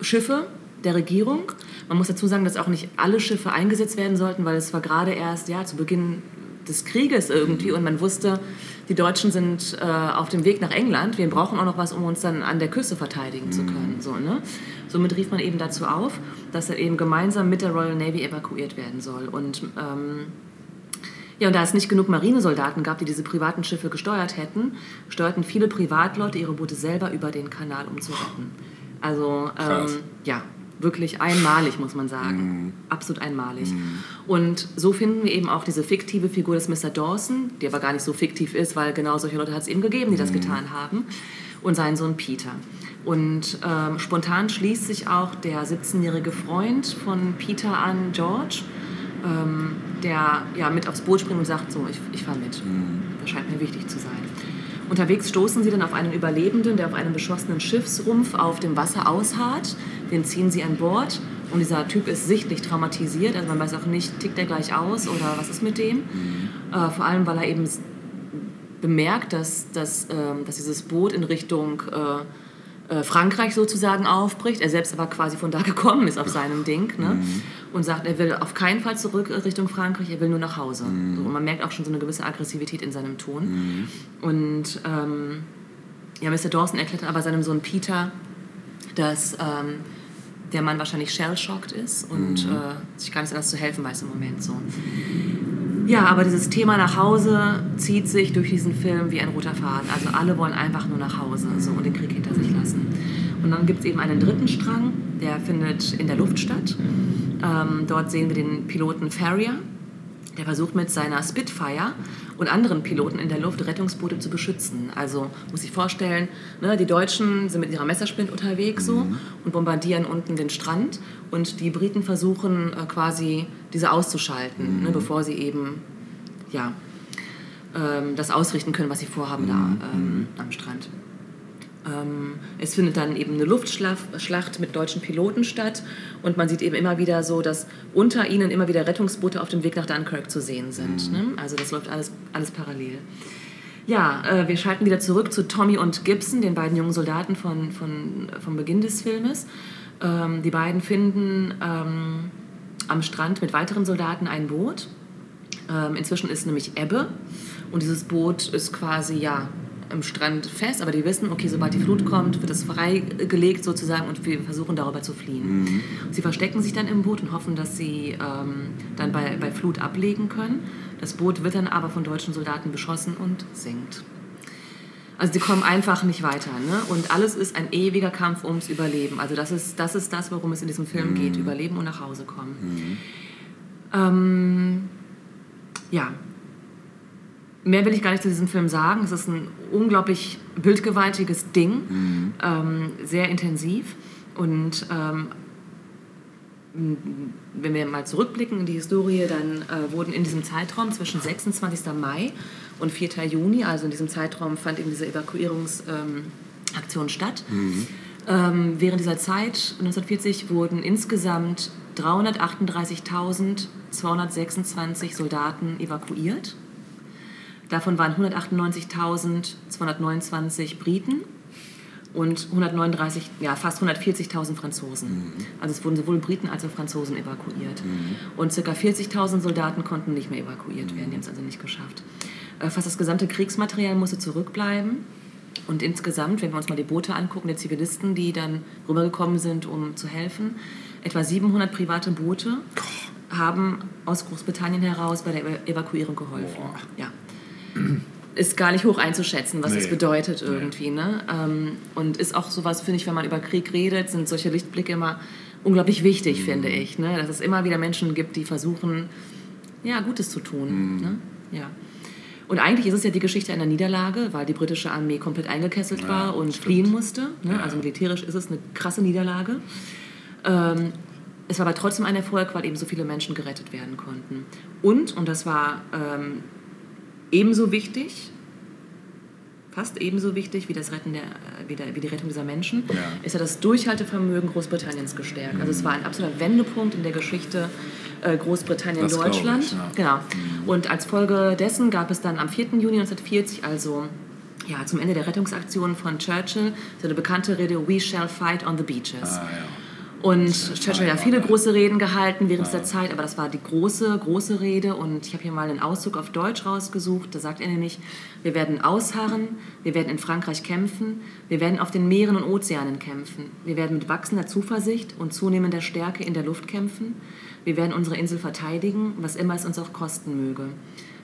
Schiffe der Regierung. Man muss dazu sagen, dass auch nicht alle Schiffe eingesetzt werden sollten, weil es war gerade erst ja, zu Beginn des Krieges irgendwie und man wusste, die Deutschen sind äh, auf dem Weg nach England. Wir brauchen auch noch was, um uns dann an der Küste verteidigen zu können. So, ne? Somit rief man eben dazu auf, dass er eben gemeinsam mit der Royal Navy evakuiert werden soll. Und ähm, ja, und da es nicht genug Marinesoldaten gab, die diese privaten Schiffe gesteuert hätten, steuerten viele Privatleute ihre Boote selber über den Kanal, um zu retten. Also ähm, ja, wirklich einmalig, muss man sagen. Absolut einmalig. Und so finden wir eben auch diese fiktive Figur des Mr. Dawson, die aber gar nicht so fiktiv ist, weil genau solche Leute hat es eben gegeben, die das getan haben, und seinen Sohn Peter. Und ähm, spontan schließt sich auch der 17-jährige Freund von Peter an, George, ähm, der ja mit aufs Boot springt und sagt, so, ich, ich fahre mit. Das scheint mir wichtig zu sein. Unterwegs stoßen sie dann auf einen Überlebenden, der auf einem beschossenen Schiffsrumpf auf dem Wasser ausharrt. Den ziehen sie an Bord und dieser Typ ist sichtlich traumatisiert. Also man weiß auch nicht, tickt er gleich aus oder was ist mit dem. Äh, vor allem, weil er eben bemerkt, dass, dass, ähm, dass dieses Boot in Richtung äh, äh, Frankreich sozusagen aufbricht. Er selbst aber quasi von da gekommen ist auf seinem Ding. Ne? Und sagt, er will auf keinen Fall zurück Richtung Frankreich, er will nur nach Hause. So, und man merkt auch schon so eine gewisse Aggressivität in seinem Ton. Und ähm, ja, Mr. Dawson erklärt aber seinem Sohn Peter, dass ähm, der Mann wahrscheinlich shell-shocked ist und äh, sich gar nicht anders zu helfen weiß im Moment so. Ja, aber dieses Thema nach Hause zieht sich durch diesen Film wie ein roter Faden. Also alle wollen einfach nur nach Hause so, und den Krieg hinter sich lassen. Und dann gibt es eben einen dritten Strang, der findet in der Luft statt. Ähm, dort sehen wir den Piloten Farrier, der versucht mit seiner Spitfire und anderen Piloten in der Luft Rettungsboote zu beschützen. Also muss ich vorstellen, ne, die Deutschen sind mit ihrer Messerspind unterwegs so und bombardieren unten den Strand und die Briten versuchen äh, quasi diese auszuschalten, ne, bevor sie eben ja, ähm, das ausrichten können, was sie vorhaben da ähm, am Strand. Ähm, es findet dann eben eine Luftschlacht mit deutschen Piloten statt und man sieht eben immer wieder so, dass unter ihnen immer wieder Rettungsboote auf dem Weg nach Dunkirk zu sehen sind. Ne? Also das läuft alles, alles parallel. Ja, äh, wir schalten wieder zurück zu Tommy und Gibson, den beiden jungen Soldaten von, von, vom Beginn des Filmes. Ähm, die beiden finden ähm, am Strand mit weiteren Soldaten ein Boot. Ähm, inzwischen ist nämlich Ebbe und dieses Boot ist quasi ja am Strand fest, aber die wissen, okay, sobald die Flut kommt, wird es freigelegt sozusagen und wir versuchen darüber zu fliehen. Sie verstecken sich dann im Boot und hoffen, dass sie ähm, dann bei, bei Flut ablegen können. Das Boot wird dann aber von deutschen Soldaten beschossen und sinkt. Also die kommen einfach nicht weiter. Ne? Und alles ist ein ewiger Kampf ums Überleben. Also das ist, das ist das, worum es in diesem Film geht. Überleben und nach Hause kommen. Ähm, ja. Mehr will ich gar nicht zu diesem Film sagen. Es ist ein unglaublich bildgewaltiges Ding. Ähm, sehr intensiv. Und ähm, wenn wir mal zurückblicken in die Historie, dann äh, wurden in diesem Zeitraum zwischen 26. Mai und 4. Juni, also in diesem Zeitraum fand eben diese Evakuierungsaktion ähm, statt. Ähm, während dieser Zeit, 1940, wurden insgesamt 338.226 Soldaten evakuiert. Davon waren 198.229 Briten und 139, ja, fast 140.000 Franzosen. Also es wurden sowohl Briten als auch Franzosen evakuiert. Und ca. 40.000 Soldaten konnten nicht mehr evakuiert werden, die haben es also nicht geschafft. Äh, Fast das gesamte Kriegsmaterial musste zurückbleiben. Und insgesamt, wenn wir uns mal die Boote angucken, der Zivilisten, die dann rübergekommen sind, um zu helfen, etwa 700 private Boote haben aus Großbritannien heraus bei der Ev- Evakuierung geholfen. Boah. Ja. Ist gar nicht hoch einzuschätzen, was das Nee. bedeutet Nee. irgendwie. Ne? Ähm, und ist auch sowas, finde ich, wenn man über Krieg redet, sind solche Lichtblicke immer unglaublich wichtig, Mhm. finde ich. Ne? Dass es immer wieder Menschen gibt, die versuchen, ja, Gutes zu tun. Mhm. Ne? Ja. Und eigentlich ist es ja die Geschichte einer Niederlage, weil die britische Armee komplett eingekesselt Ja, war und stimmt. fliehen musste. Ne? Ja. Also militärisch ist es eine krasse Niederlage. Ähm, es war aber trotzdem ein Erfolg, weil eben so viele Menschen gerettet werden konnten. Und, und das war ähm, ebenso wichtig, fast ebenso wichtig wie, das Retten der, äh, wie, der, wie die Rettung dieser Menschen, Ja. ist ja das Durchhaltevermögen Großbritanniens gestärkt. Also es war ein absoluter Wendepunkt in der Geschichte äh, Großbritannien-Deutschland. ja. Mhm. Genau. Und als Folge dessen gab es dann am 4. Juni 1940, also ja, zum Ende der Rettungsaktion von Churchill, so eine bekannte Rede We shall fight on the beaches. Ah, ja. Und Churchill hat viele große Reden gehalten während dieser Zeit, aber das war die große, große Rede. Und ich habe hier mal einen Auszug auf Deutsch rausgesucht. Da sagt er nämlich, wir werden ausharren, wir werden in Frankreich kämpfen, wir werden auf den Meeren und Ozeanen kämpfen, wir werden mit wachsender Zuversicht und zunehmender Stärke in der Luft kämpfen, wir werden unsere Insel verteidigen, was immer es uns auch kosten möge.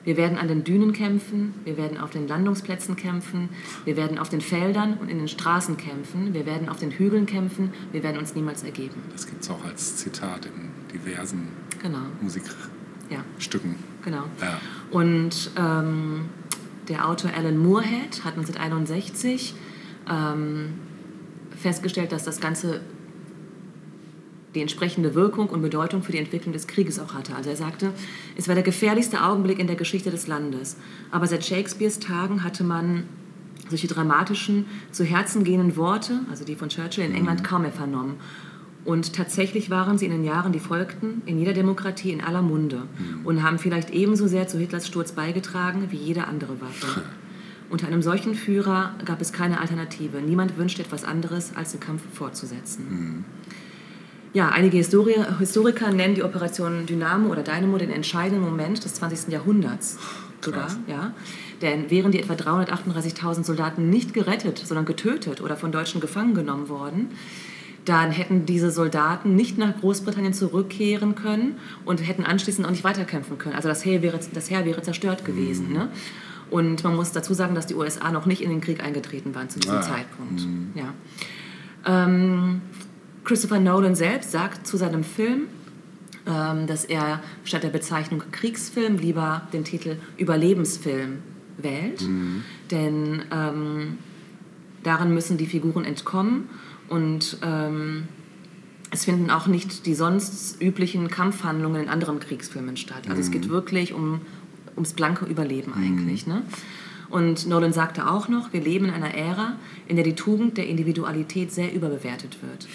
Wir werden an den Dünen kämpfen, wir werden auf den Landungsplätzen kämpfen, wir werden auf den Feldern und in den Straßen kämpfen, wir werden auf den Hügeln kämpfen, wir werden uns niemals ergeben. Das gibt es auch als Zitat in diversen Genau, Musikstücken. ja, genau. Ja. Und ähm, der Autor Alan Moorhead hat 1961 ähm, festgestellt, dass das Ganze die entsprechende Wirkung und Bedeutung für die Entwicklung des Krieges auch hatte. Also er sagte, es war der gefährlichste Augenblick in der Geschichte des Landes. Aber seit Shakespeares Tagen hatte man solche dramatischen, zu Herzen gehenden Worte, also die von Churchill in England, kaum mehr vernommen. Und tatsächlich waren sie in den Jahren, die folgten, in jeder Demokratie in aller Munde und haben vielleicht ebenso sehr zu Hitlers Sturz beigetragen wie jede andere Waffe. Unter einem solchen Führer gab es keine Alternative. Niemand wünschte etwas anderes, als den Kampf fortzusetzen. Ja, einige Histori Historiker nennen die Operation Dynamo oder Dynamo den entscheidenden Moment des 20. Jahrhunderts. Sogar, Krass. ja. Denn wären die etwa 338.000 Soldaten nicht gerettet, sondern getötet oder von Deutschen gefangen genommen worden, dann hätten diese Soldaten nicht nach Großbritannien zurückkehren können und hätten anschließend auch nicht weiterkämpfen können. Also das Heer wäre, das Heer wäre zerstört gewesen. Ne? Und man muss dazu sagen, dass die USA noch nicht in den Krieg eingetreten waren zu diesem Ah. Zeitpunkt. Ja. Ähm, Christopher Nolan selbst sagt zu seinem Film, ähm, dass er statt der Bezeichnung Kriegsfilm lieber den Titel Überlebensfilm wählt. Denn ähm, daran müssen die Figuren entkommen und ähm, es finden auch nicht die sonst üblichen Kampfhandlungen in anderen Kriegsfilmen statt. Also es geht wirklich um, ums blanke Überleben eigentlich. Ne? Und Nolan sagte auch noch, wir leben in einer Ära, in der die Tugend der Individualität sehr überbewertet wird.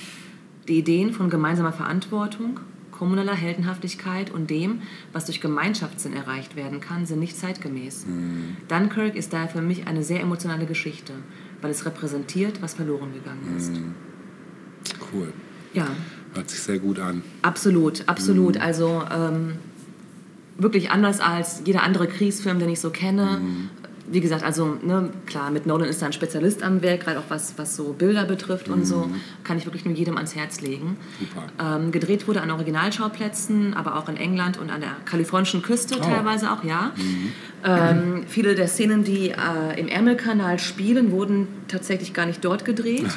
Die Ideen von gemeinsamer Verantwortung, kommunaler Heldenhaftigkeit und dem, was durch Gemeinschaftssinn erreicht werden kann, sind nicht zeitgemäß. Dunkirk ist daher für mich eine sehr emotionale Geschichte, weil es repräsentiert, was verloren gegangen ist. Cool. Ja, Hört sich sehr gut an. absolut, absolut. Also ähm, wirklich anders als jeder andere Kriegsfilm, den ich so kenne. Wie gesagt, also ne, klar, mit Nolan ist da ein Spezialist am Werk, gerade auch was, was so Bilder betrifft und so, kann ich wirklich nur jedem ans Herz legen. Ähm, gedreht wurde an Originalschauplätzen, aber auch in England und an der kalifornischen Küste Oh. teilweise auch, ja. Ähm, viele der Szenen, die äh, im Ärmelkanal spielen, wurden tatsächlich gar nicht dort gedreht,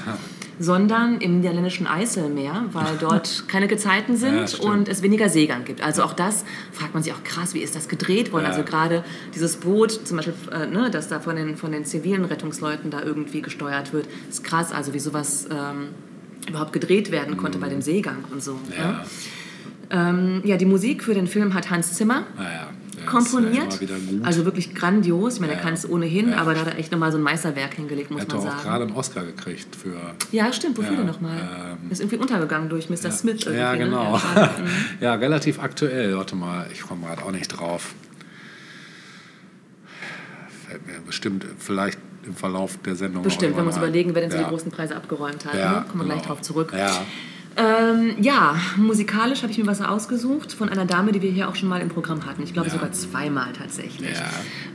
sondern im niederländischen Eiselmeer, weil dort keine Gezeiten Ja, sind stimmt. und es weniger Seegang gibt. Also auch das fragt man sich auch krass, wie ist das gedreht worden? Ja. Also gerade dieses Boot, zum Beispiel, äh, ne, das da von den, von den zivilen Rettungsleuten da irgendwie gesteuert wird, ist krass. Also wie sowas ähm, überhaupt gedreht werden konnte bei dem Seegang und so. Mhm. Ja. Ne? Ähm, ja, die Musik für den Film hat Hans Zimmer Naja. der komponiert. Ja. Also wirklich grandios. Ich meine, er Ja. kann es ohnehin, Ja. aber da hat er echt nochmal so ein Meisterwerk hingelegt, muss er hat man doch auch sagen. gerade einen Oscar gekriegt für. Ja, stimmt. Wofür Ja, denn nochmal? ähm, ist irgendwie untergegangen durch Mr. Smith. Irgendwie, Ja, ne? genau. Ja, schade. Mhm. ja, relativ aktuell. Warte mal, ich komme gerade auch nicht drauf. Fällt mir bestimmt vielleicht im Verlauf der Sendung. Bestimmt, wenn wir uns überlegen, wer denn so ja. die großen Preise abgeräumt hat. Ja, ne? Kommen wir gleich genau. drauf zurück. Ja. Ähm, ja, musikalisch habe ich mir was ausgesucht von einer Dame, die wir hier auch schon mal im Programm hatten. Ich glaube Ja. sogar zweimal tatsächlich.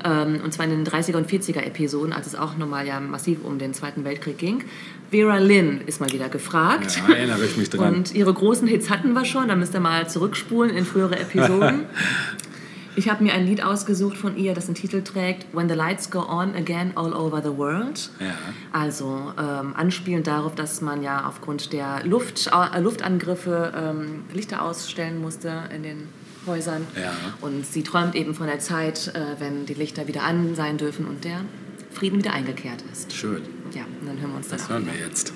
Ja. Ähm, und zwar in den 30er und 40er Episoden, als es auch nochmal ja massiv um den Zweiten Weltkrieg ging. Vera Lynn ist mal wieder gefragt. Ja, erinnere ich mich dran. Und ihre großen Hits hatten wir schon, da müsst ihr mal zurückspulen in frühere Episoden. Ich habe mir ein Lied ausgesucht von ihr, das den Titel trägt When the Lights Go On Again All Over the World. Ja. Also ähm, anspielend darauf, dass man ja aufgrund der Luft, äh, Luftangriffe ähm, Lichter ausstellen musste in den Häusern. Ja. Und sie träumt eben von der Zeit, äh, wenn die Lichter wieder an sein dürfen und der Frieden wieder eingekehrt ist. Schön. Ja, und dann hören wir uns das, Das auch hören wir jetzt.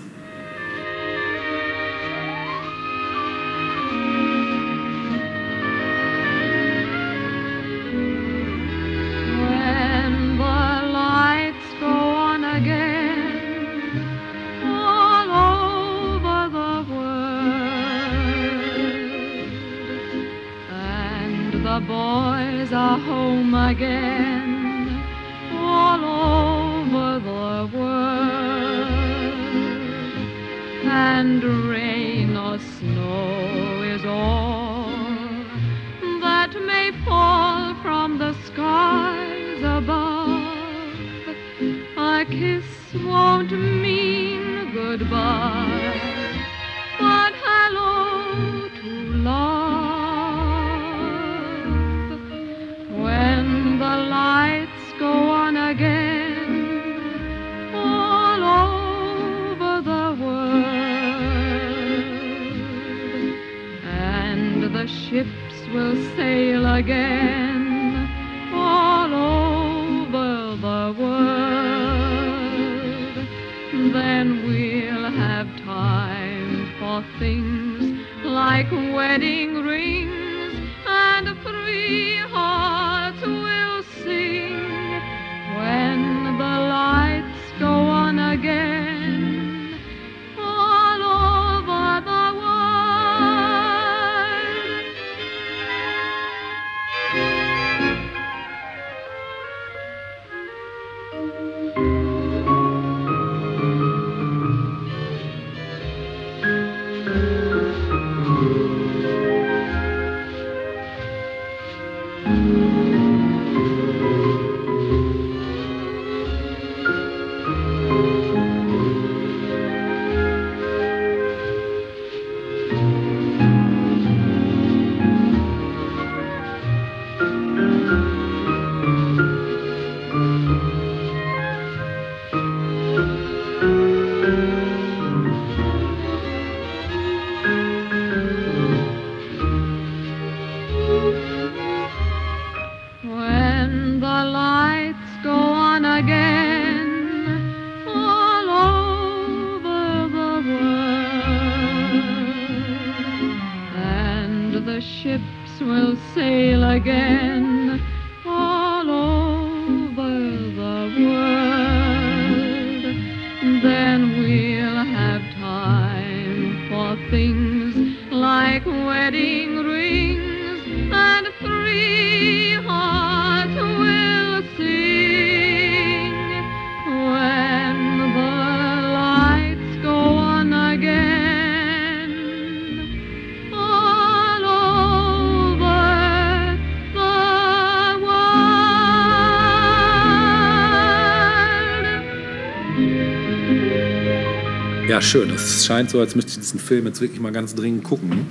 Ja, schön. Es scheint so, als müsste ich diesen Film jetzt wirklich mal ganz dringend gucken.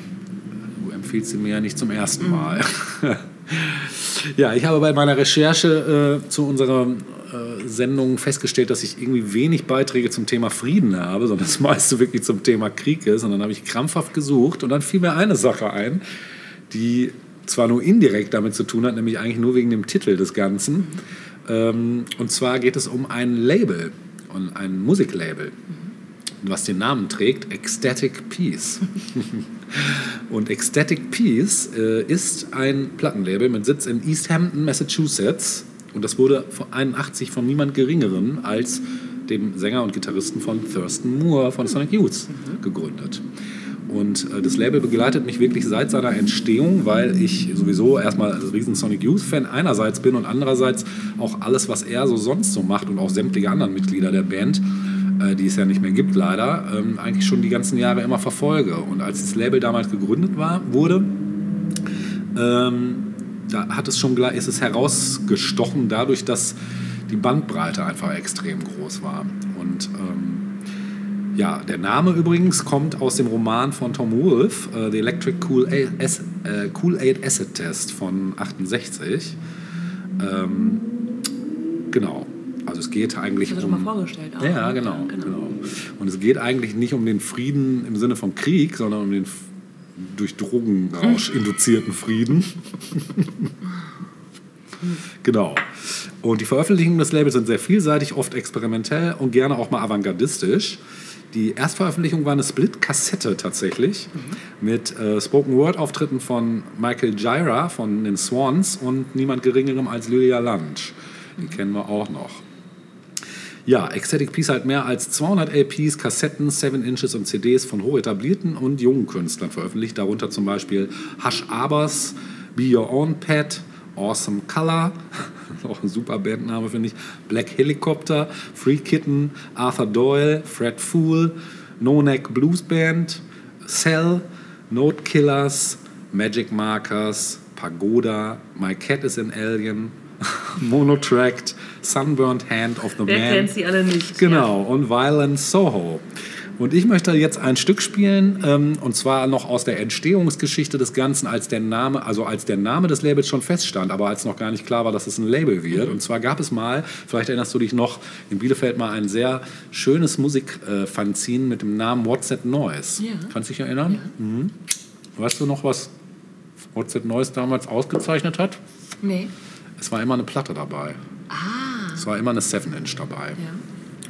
Du empfiehlst ihn mir ja nicht zum ersten Mal. ja, ich habe bei meiner Recherche äh, zu unserer äh, Sendung festgestellt, dass ich irgendwie wenig Beiträge zum Thema Frieden habe, sondern das meiste wirklich zum Thema Krieg ist. Und dann habe ich krampfhaft gesucht und dann fiel mir eine Sache ein, die zwar nur indirekt damit zu tun hat, nämlich eigentlich nur wegen dem Titel des Ganzen. Ähm, und zwar geht es um ein Label, und ein Musiklabel was den Namen trägt, Ecstatic Peace. und Ecstatic Peace äh, ist ein Plattenlabel mit Sitz in East Hampton, Massachusetts. Und das wurde vor 81 von niemand Geringeren als dem Sänger und Gitarristen von Thurston Moore von Sonic Youth gegründet. Und äh, das Label begleitet mich wirklich seit seiner Entstehung, weil ich sowieso erstmal ein riesen Sonic Youth-Fan einerseits bin und andererseits auch alles, was er so sonst so macht und auch sämtliche anderen Mitglieder der Band äh, die es ja nicht mehr gibt leider, ähm, eigentlich schon die ganzen Jahre immer verfolge. Und als das Label damals gegründet war, wurde, ähm, da hat es schon gleich, ist es herausgestochen dadurch, dass die Bandbreite einfach extrem groß war. Und ähm, ja, der Name übrigens kommt aus dem Roman von Tom Wolfe, äh, The Electric Cool Aid, äh, cool Acid Test von 68. Ähm, genau. Also es geht eigentlich Das hast du um... schon mal vorgestellt. auch. Ja, genau, genau. genau. Und es geht eigentlich nicht um den Frieden im Sinne von Krieg, sondern um den durch Drogenrausch induzierten Frieden. genau. Und die Veröffentlichungen des Labels sind sehr vielseitig, oft experimentell und gerne auch mal avantgardistisch. Die Erstveröffentlichung war eine Split-Kassette tatsächlich mit äh, Spoken-Word-Auftritten von Michael Gyra von den Swans und niemand Geringerem als Lydia Lunch. Die kennen wir auch noch. Ja, Ecstatic Peace hat mehr als 200 LPs, Kassetten, 7 Inches und CDs von hochetablierten und jungen Künstlern veröffentlicht, darunter zum Beispiel Hush Abers, Be Your Own Pet, Awesome Color, auch ein super Bandname finde ich, Black Helicopter, Free Kitten, Arthur Doyle, Fred Fool, No Neck Blues Band, Cell, Note Killers, Magic Markers, Pagoda, My Cat is an Alien, Monotracked, Sunburned Hand of the Wer Man. kennt sie alle nicht? Genau, und Violent Soho. Und ich möchte jetzt ein Stück spielen, ähm, und zwar noch aus der Entstehungsgeschichte des Ganzen, als der Name, also als der Name des Labels schon feststand, aber als noch gar nicht klar war, dass es ein Label wird. Und zwar gab es mal, vielleicht erinnerst du dich noch, in Bielefeld mal ein sehr schönes Musikfanzin mit dem Namen What's That Noise. Ja. Kannst du dich erinnern? Mhm. Weißt du noch, was What's That Noise damals ausgezeichnet hat? Nee. Es war immer eine Platte dabei. Ah. Es war immer eine 7-Inch dabei. Ja.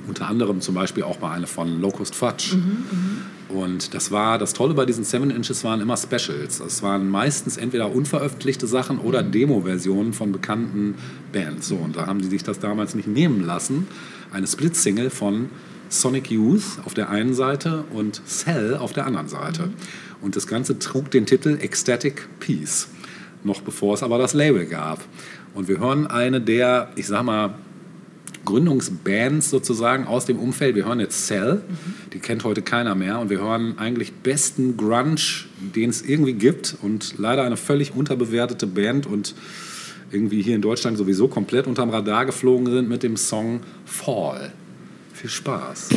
Unter anderem zum Beispiel auch mal eine von Locust Fudge. Mhm, Und das war das Tolle bei diesen 7 Inches waren immer Specials. Es waren meistens entweder unveröffentlichte Sachen oder Mhm. Demo-Versionen von bekannten Bands. So, und da haben die sich das damals nicht nehmen lassen. Eine Split-Single von Sonic Youth auf der einen Seite und Cell auf der anderen Seite. Mhm. Und das Ganze trug den Titel Ecstatic Peace. Noch bevor es aber das Label gab. Und wir hören eine der, ich sag mal, Gründungsbands sozusagen aus dem Umfeld. Wir hören jetzt Cell, die kennt heute keiner mehr. Und wir hören eigentlich besten Grunge, den es irgendwie gibt. Und leider eine völlig unterbewertete Band und irgendwie hier in Deutschland sowieso komplett unterm Radar geflogen sind mit dem Song Fall. Viel Spaß.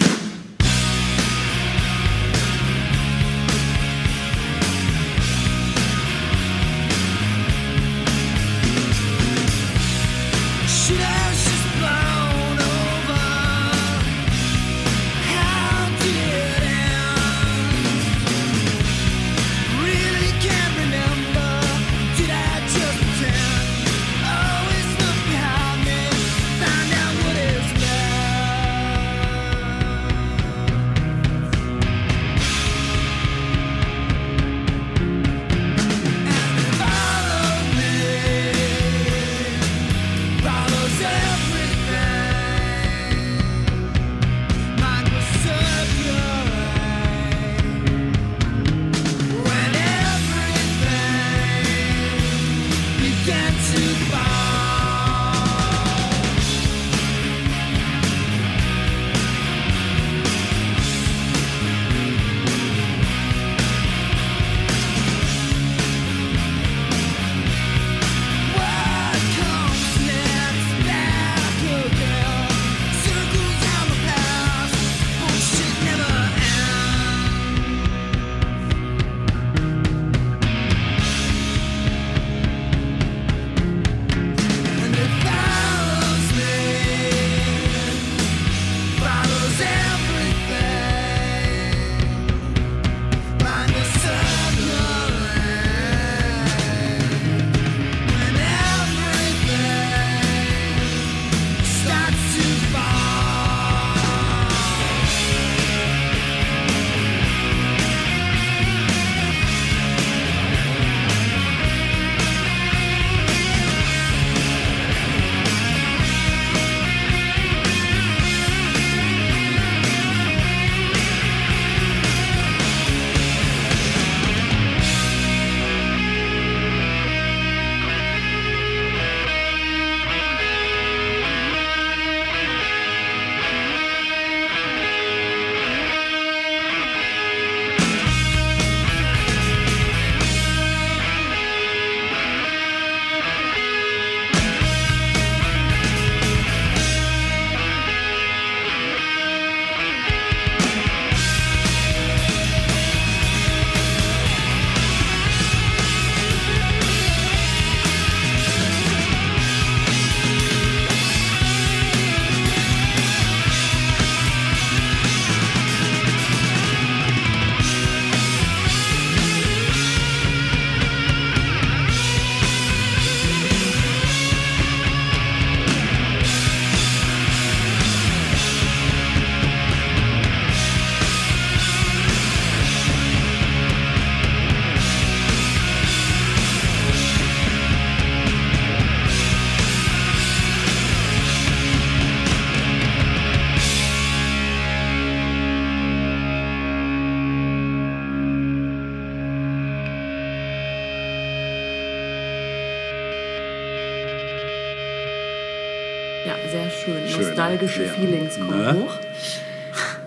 Nostalgische ja. Feelings kommen Ne? hoch.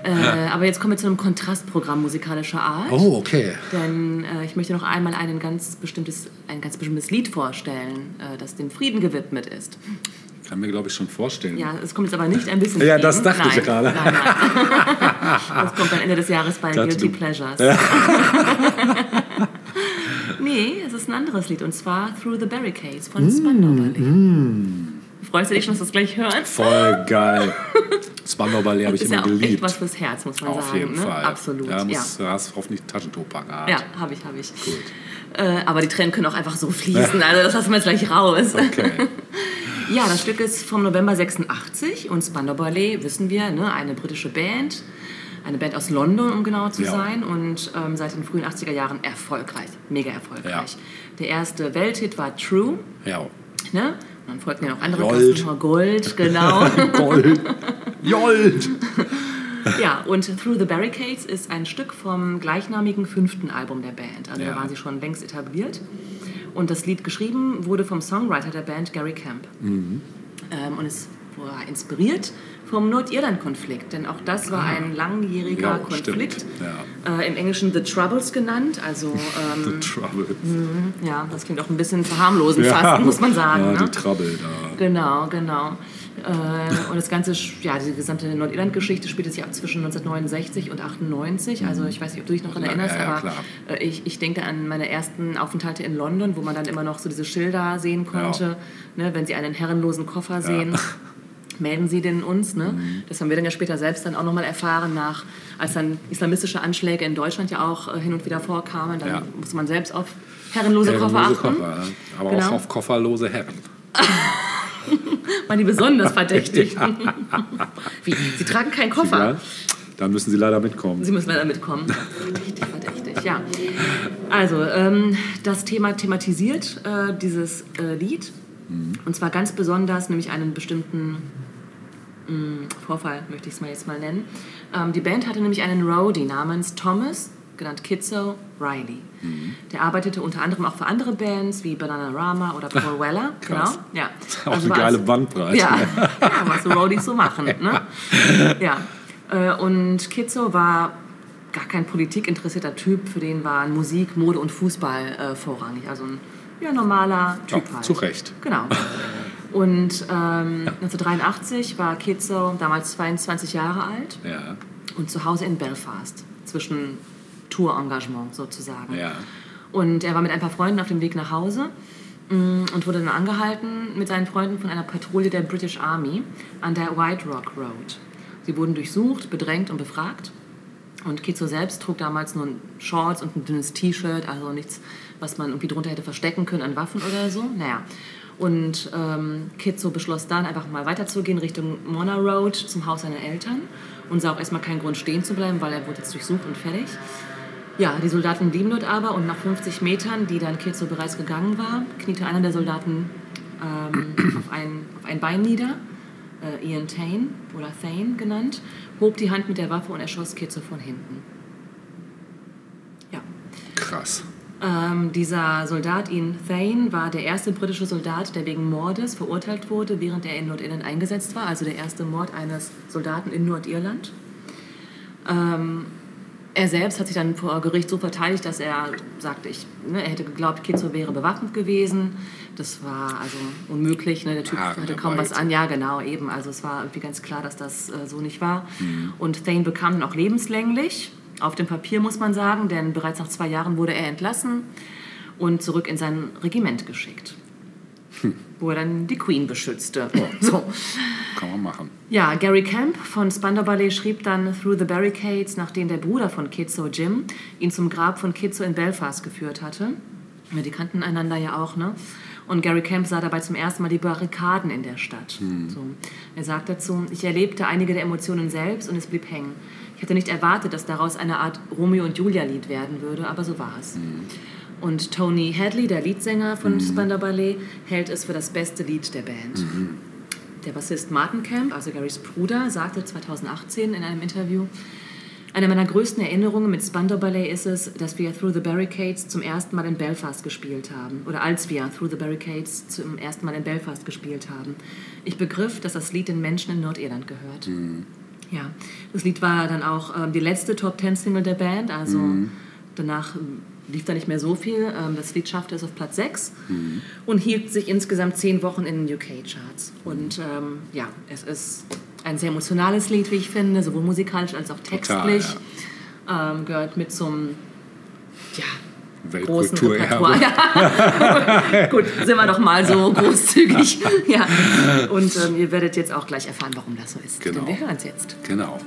Äh, aber jetzt kommen wir zu einem Kontrastprogramm musikalischer Art. Oh, okay. Denn äh, ich möchte noch einmal einen ganz bestimmtes, ein ganz bestimmtes Lied vorstellen, äh, das dem Frieden gewidmet ist. Kann mir, glaube ich, schon vorstellen. Ja, es kommt jetzt aber nicht ein bisschen Ja, Frieden. das dachte ich nein, gerade. Nein, nein. Das kommt am Ende des Jahres bei Dachte Guilty du. Pleasures. nee, es ist ein anderes Lied und zwar Through the Barricades Mm, von Spandau Ballet. Freust du dich schon, dass du das gleich hörst? Voll geil. Spandau Ballet habe ich ist immer ja auch echt geliebt. was fürs Herz, muss man Auf sagen. jeden ne? Fall. Absolut. Ja, Ja, muss, Du hast hoffentlich Taschentuch parat. ja habe ich, habe ich. Äh, aber die Tränen können auch einfach so fließen, also das lassen wir jetzt gleich raus. Okay. Ja, das Stück ist vom November 86 und Spandau Ballet, wissen wir, ne, eine britische Band. Eine Band aus London, um genau zu Ja. sein. Und ähm, seit den frühen 80er Jahren erfolgreich. Mega erfolgreich. Ja. Der erste Welthit war True. Ja. Ne? Dann folgten ja noch andere Gold. Customer Gold, genau. Gold. Gold. ja, und Through the Barricades ist ein Stück vom gleichnamigen fünften Album der Band. Also Ja. da waren sie schon längst etabliert. Und das Lied geschrieben wurde vom Songwriter der Band Gary Camp. Mhm. Ähm, und es war inspiriert vom Nordirland-Konflikt, denn auch das war ein langjähriger Ja, Konflikt. Ja. Äh, Im Englischen The Troubles genannt, also ähm, The Trouble. ja, das klingt auch ein bisschen verharmlosend fast, muss man sagen. Ja, ne? die Trouble da. Genau, genau. Äh, und das Ganze, ja, die gesamte Nordirland-Geschichte spielte sich ab zwischen 1969 und 98. Also ich weiß nicht, ob du dich noch daran Ja, erinnerst, ja, ja, aber äh, ich, ich denke an meine ersten Aufenthalte in London, wo man dann immer noch so diese Schilder sehen konnte. Ne, wenn Sie einen herrenlosen Koffer sehen, melden Sie den uns. Ne? Mhm. Das haben wir dann ja später selbst dann auch nochmal erfahren, nach, als dann islamistische Anschläge in Deutschland ja auch äh, hin und wieder vorkamen. Dann Ja. musste man selbst auf herrenlose, Koffer Herrenlose achten. Koffer, aber Genau. auch auf kofferlose Herren. Waren die besonders verdächtig. Wie? Sie tragen keinen Koffer. Dann müssen sie leider mitkommen. Sie müssen leider mitkommen. Verdächtig, verdächtig, ja. Also, ähm, das Thema thematisiert äh, dieses äh, Lied. Und zwar ganz besonders, nämlich einen bestimmten mh, Vorfall, möchte ich es mal jetzt mal nennen. Ähm, die Band hatte nämlich einen Roadie namens Thomas, genannt Kitzo Riley. Der arbeitete unter anderem auch für andere Bands wie Bananarama oder Paul Weller. krass. Genau. Ja. Auch Also eine geile Bandbreite. Ja, ja, was so Roadies so machen. Ne? Ja. Äh, Und Kitzo war gar kein politikinteressierter Typ, für den waren Musik, Mode und Fußball äh, vorrangig. Also ein ja, normaler Typ Ja, halt. zu Recht. Genau. Und ähm, 1983 war Kitzo damals 22 Jahre alt Ja, und zu Hause in Belfast, zwischen Tourengagement sozusagen. ja. Und er war mit ein paar Freunden auf dem Weg nach Hause mm, und wurde dann angehalten mit seinen Freunden von einer Patrouille der British Army an der White Rock Road. Sie wurden durchsucht, bedrängt und befragt. Und Kitzo selbst trug damals nur Shorts und ein dünnes T-Shirt, also nichts, was man irgendwie drunter hätte verstecken können an Waffen oder so. Naja. Und ähm, Kitzo beschloss dann einfach mal weiterzugehen Richtung Mona Road zum Haus seiner Eltern und sah auch erstmal keinen Grund stehen zu bleiben, weil er wurde jetzt durchsucht und fertig. Ja, die Soldaten blieben dort aber und nach 50 Metern, die dann Kitzo bereits gegangen war, kniete einer der Soldaten ähm, auf, ein, auf ein Bein nieder, äh, Ian Thane oder Thane genannt, hob die Hand mit der Waffe und erschoss Kitzo von hinten. Ja. Krass. Ähm, dieser Soldat Ian Thane war der erste britische Soldat, der wegen Mordes verurteilt wurde, während er in Nordirland eingesetzt war, also der erste Mord eines Soldaten in Nordirland. Ähm, er selbst hat sich dann vor Gericht so verteidigt, dass er sagte, ich, ne, er hätte geglaubt, Kitzo wäre bewaffnet gewesen. Das war also unmöglich. Ne? Der Typ Haare hatte kaum was an. Ja, genau, eben. Also es war irgendwie ganz klar, dass das äh, so nicht war. Und Thane bekam dann auch lebenslänglich, auf dem Papier muss man sagen, denn bereits nach zwei Jahren wurde er entlassen und zurück in sein Regiment geschickt, wo er dann die Queen beschützte. So. Kann man machen. Ja, Gary Camp von Spandau Ballet schrieb dann Through the Barricades, nachdem der Bruder von Kitzo, Jim, ihn zum Grab von Kitzo in Belfast geführt hatte. Die kannten einander ja auch, ne? Und Gary Camp sah dabei zum ersten Mal die Barrikaden in der Stadt. So. Er sagt dazu, ich erlebte einige der Emotionen selbst und es blieb hängen hätte nicht erwartet, dass daraus eine Art Romeo und Julia-Lied werden würde, aber so war es. Mhm. Und Tony Hadley, der Leadsänger von mhm. Spandau Ballet, hält es für das beste Lied der Band. Mhm. Der Bassist Martin Camp, also Garys Bruder, sagte 2018 in einem Interview, eine meiner größten Erinnerungen mit Spandau Ballet ist es, dass wir Through the Barricades zum ersten Mal in Belfast gespielt haben. Oder als wir Through the Barricades zum ersten Mal in Belfast gespielt haben. Ich begriff, dass das Lied den Menschen in Nordirland gehört. Mhm. Ja, das Lied war dann auch ähm, die letzte Top Ten Single der Band, also mhm. danach ähm, lief da nicht mehr so viel. Ähm, das Lied schaffte es auf Platz 6 mhm. und hielt sich insgesamt zehn Wochen in den UK-Charts. Mhm. Und ähm, ja, es ist ein sehr emotionales Lied, wie ich finde, sowohl musikalisch als auch textlich. Total, ja. Ähm, gehört mit zum, ja, Weltkulturerbe. Ja. Gut, sind wir doch mal so großzügig. ja. Und ähm, ihr werdet jetzt auch gleich erfahren, warum das so ist. Genau. Denn wir hören es jetzt. Genau.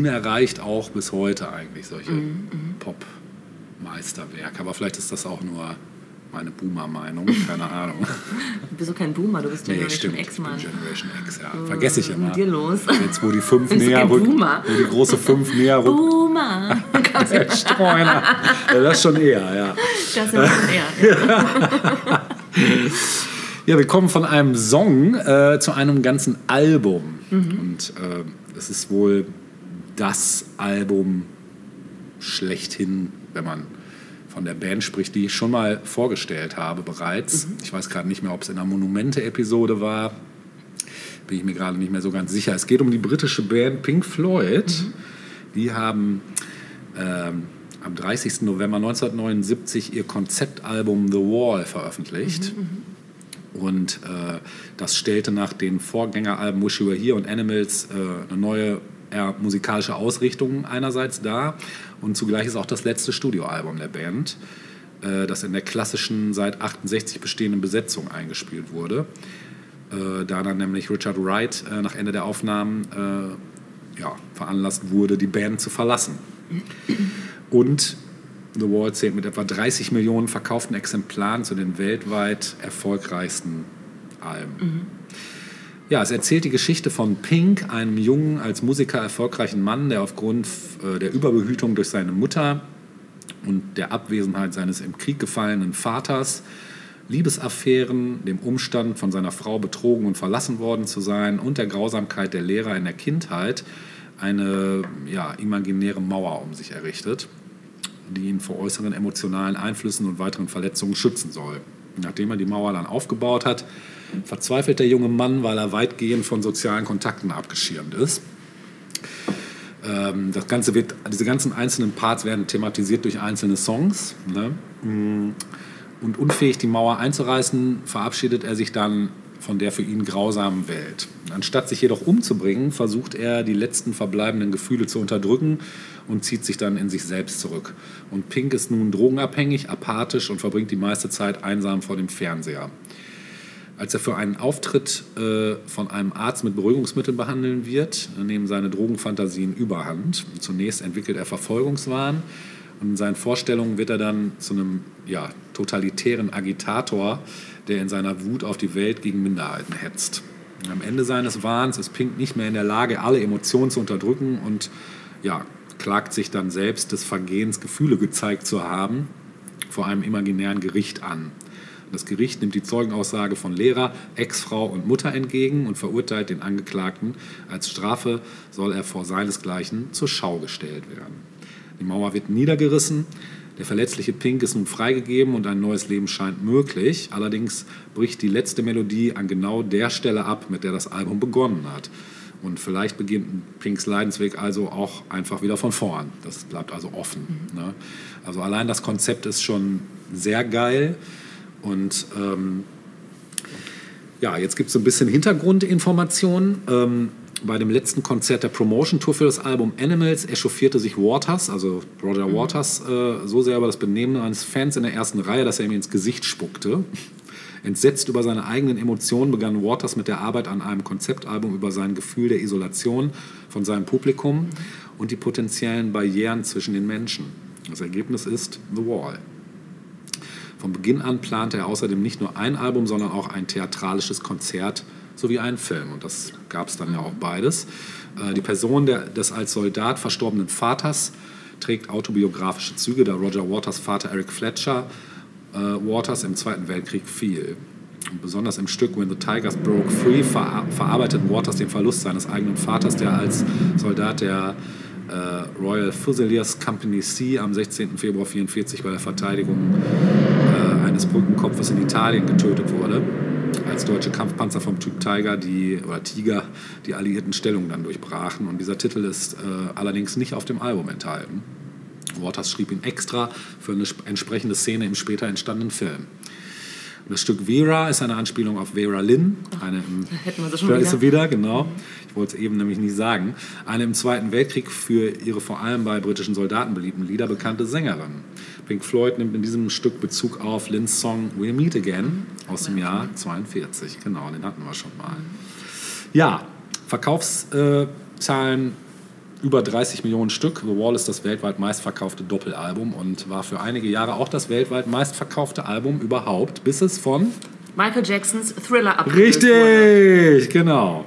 Unerreicht auch bis heute eigentlich solche Mhm, Pop-Meisterwerke. Aber vielleicht ist das auch nur meine Boomer-Meinung, keine Ahnung. Du bist doch kein Boomer, du bist Generation X, ich bin Mann. Generation X, ja. Vergesse ich immer. mit dir los? Jetzt, wo die fünf näher rückt, wo die große fünf näher rückt, Boomer! Streuner. Ja, das schon eher, ja. Das ist eher. Ja. Ja, wir kommen von einem Song äh, zu einem ganzen Album. Und äh, es ist wohl das Album schlechthin, wenn man von der Band spricht, die ich schon mal vorgestellt habe bereits. Ich weiß gerade nicht mehr, ob es in einer Monumente-Episode war. Bin ich mir gerade nicht mehr so ganz sicher. Es geht um die britische Band Pink Floyd. Die haben ähm, am 30. November 1979 ihr Konzeptalbum The Wall veröffentlicht. Und äh, das stellte nach den Vorgängeralben Wish You Were Here und Animals äh, eine neue eher musikalische Ausrichtung einerseits dar. Und zugleich ist auch das letzte Studioalbum der Band, äh, das in der klassischen, seit 68 bestehenden Besetzung eingespielt wurde. Äh, da dann nämlich Richard Wright äh, nach Ende der Aufnahmen äh, ja, veranlasst wurde, die Band zu verlassen. Und The Wall zählt mit etwa 30 Millionen verkauften Exemplaren zu den weltweit erfolgreichsten Alben. Ja, es erzählt die Geschichte von Pink, einem jungen, als Musiker erfolgreichen Mann, der aufgrund äh, der Überbehütung durch seine Mutter und der Abwesenheit seines im Krieg gefallenen Vaters, Liebesaffären, dem Umstand, von seiner Frau betrogen und verlassen worden zu sein und der Grausamkeit der Lehrer in der Kindheit eine ja, imaginäre Mauer um sich errichtet, die ihn vor äußeren emotionalen Einflüssen und weiteren Verletzungen schützen soll. Nachdem er die Mauer dann aufgebaut hat, verzweifelt der junge Mann, weil er weitgehend von sozialen Kontakten abgeschirmt ist. Ähm, das Ganze wird, diese ganzen einzelnen Parts werden thematisiert durch einzelne Songs. Ne? Mm. Und unfähig, die Mauer einzureißen, verabschiedet er sich dann von der für ihn grausamen Welt. Anstatt sich jedoch umzubringen, versucht er, die letzten verbleibenden Gefühle zu unterdrücken und zieht sich dann in sich selbst zurück. Und Pink ist nun drogenabhängig, apathisch und verbringt die meiste Zeit einsam vor dem Fernseher. Als er für einen Auftritt äh, von einem Arzt mit Beruhigungsmitteln behandeln wird, nehmen seine Drogenfantasien überhand. Zunächst entwickelt er Verfolgungswahn und in seinen Vorstellungen wird er dann zu einem ja, totalitären Agitator, der in seiner Wut auf die Welt gegen Minderheiten hetzt. Am Ende seines Wahns ist Pink nicht mehr in der Lage, alle Emotionen zu unterdrücken und ja, klagt sich dann selbst des Vergehens Gefühle gezeigt zu haben vor einem imaginären Gericht an. Das Gericht nimmt die Zeugenaussage von Lehrer, Ex-Frau und Mutter entgegen und verurteilt den Angeklagten. Als Strafe soll er vor seinesgleichen zur Schau gestellt werden. Die Mauer wird niedergerissen. Der verletzliche Pink ist nun freigegeben und ein neues Leben scheint möglich. Allerdings bricht die letzte Melodie an genau der Stelle ab, mit der das Album begonnen hat. Und vielleicht beginnt Pinks Leidensweg also auch einfach wieder von vorn. Das bleibt also offen. Ne? Also allein das Konzept ist schon sehr geil. Und ähm, ja, jetzt gibt es so ein bisschen Hintergrundinformationen. Ähm, bei dem letzten Konzert der Promotion-Tour für das Album Animals echauffierte sich Waters, also Roger Waters, äh, so sehr über das Benehmen eines Fans in der ersten Reihe, dass er ihm ins Gesicht spuckte. Entsetzt über seine eigenen Emotionen begann Waters mit der Arbeit an einem Konzeptalbum über sein Gefühl der Isolation von seinem Publikum und die potenziellen Barrieren zwischen den Menschen. Das Ergebnis ist The Wall. Von Beginn an plante er außerdem nicht nur ein Album, sondern auch ein theatralisches Konzert sowie einen Film. Und das gab es dann ja auch beides. Äh, die Person der, des als Soldat verstorbenen Vaters trägt autobiografische Züge, da Roger Waters Vater Eric Fletcher äh, Waters im Zweiten Weltkrieg fiel. Und besonders im Stück When the Tigers Broke Free ver verarbeitet Waters den Verlust seines eigenen Vaters, der als Soldat der äh, Royal Fusiliers Company C am 16. Februar 1944 bei der Verteidigung eines Brückenkopfes in Italien getötet wurde, als deutsche Kampfpanzer vom Typ Tiger, die, oder Tiger, die alliierten Stellungen dann durchbrachen. Und dieser Titel ist äh, allerdings nicht auf dem Album enthalten. Waters schrieb ihn extra für eine sp- entsprechende Szene im später entstandenen Film. Das Stück Vera ist eine Anspielung auf Vera Lynn, eine im, hätten wir sie schon da ist sie wieder. wieder, genau. Ich wollte es eben nämlich nie sagen. Eine im Zweiten Weltkrieg für ihre vor allem bei britischen Soldaten beliebten Lieder bekannte Sängerin. Pink Floyd nimmt in diesem Stück Bezug auf Lynns Song We'll Meet Again aus dem Jahr 42. Genau, den hatten wir schon mal. Ja, Verkaufszahlen über 30 Millionen Stück. The Wall ist das weltweit meistverkaufte Doppelalbum und war für einige Jahre auch das weltweit meistverkaufte Album überhaupt, bis es von Michael Jacksons Thriller abgelöst wurde. Richtig, genau.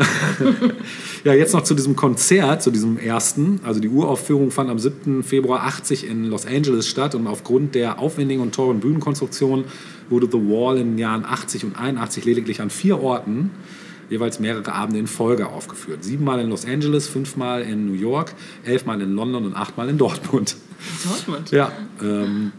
ja, jetzt noch zu diesem Konzert, zu diesem ersten. Also die Uraufführung fand am 7. Februar 80 in Los Angeles statt und aufgrund der aufwendigen und teuren Bühnenkonstruktion wurde The Wall in den Jahren 80 und 81 lediglich an vier Orten jeweils mehrere Abende in Folge aufgeführt. Siebenmal in Los Angeles, fünfmal in New York, elfmal in London und achtmal in Dortmund. Dortmund. Ja, ähm,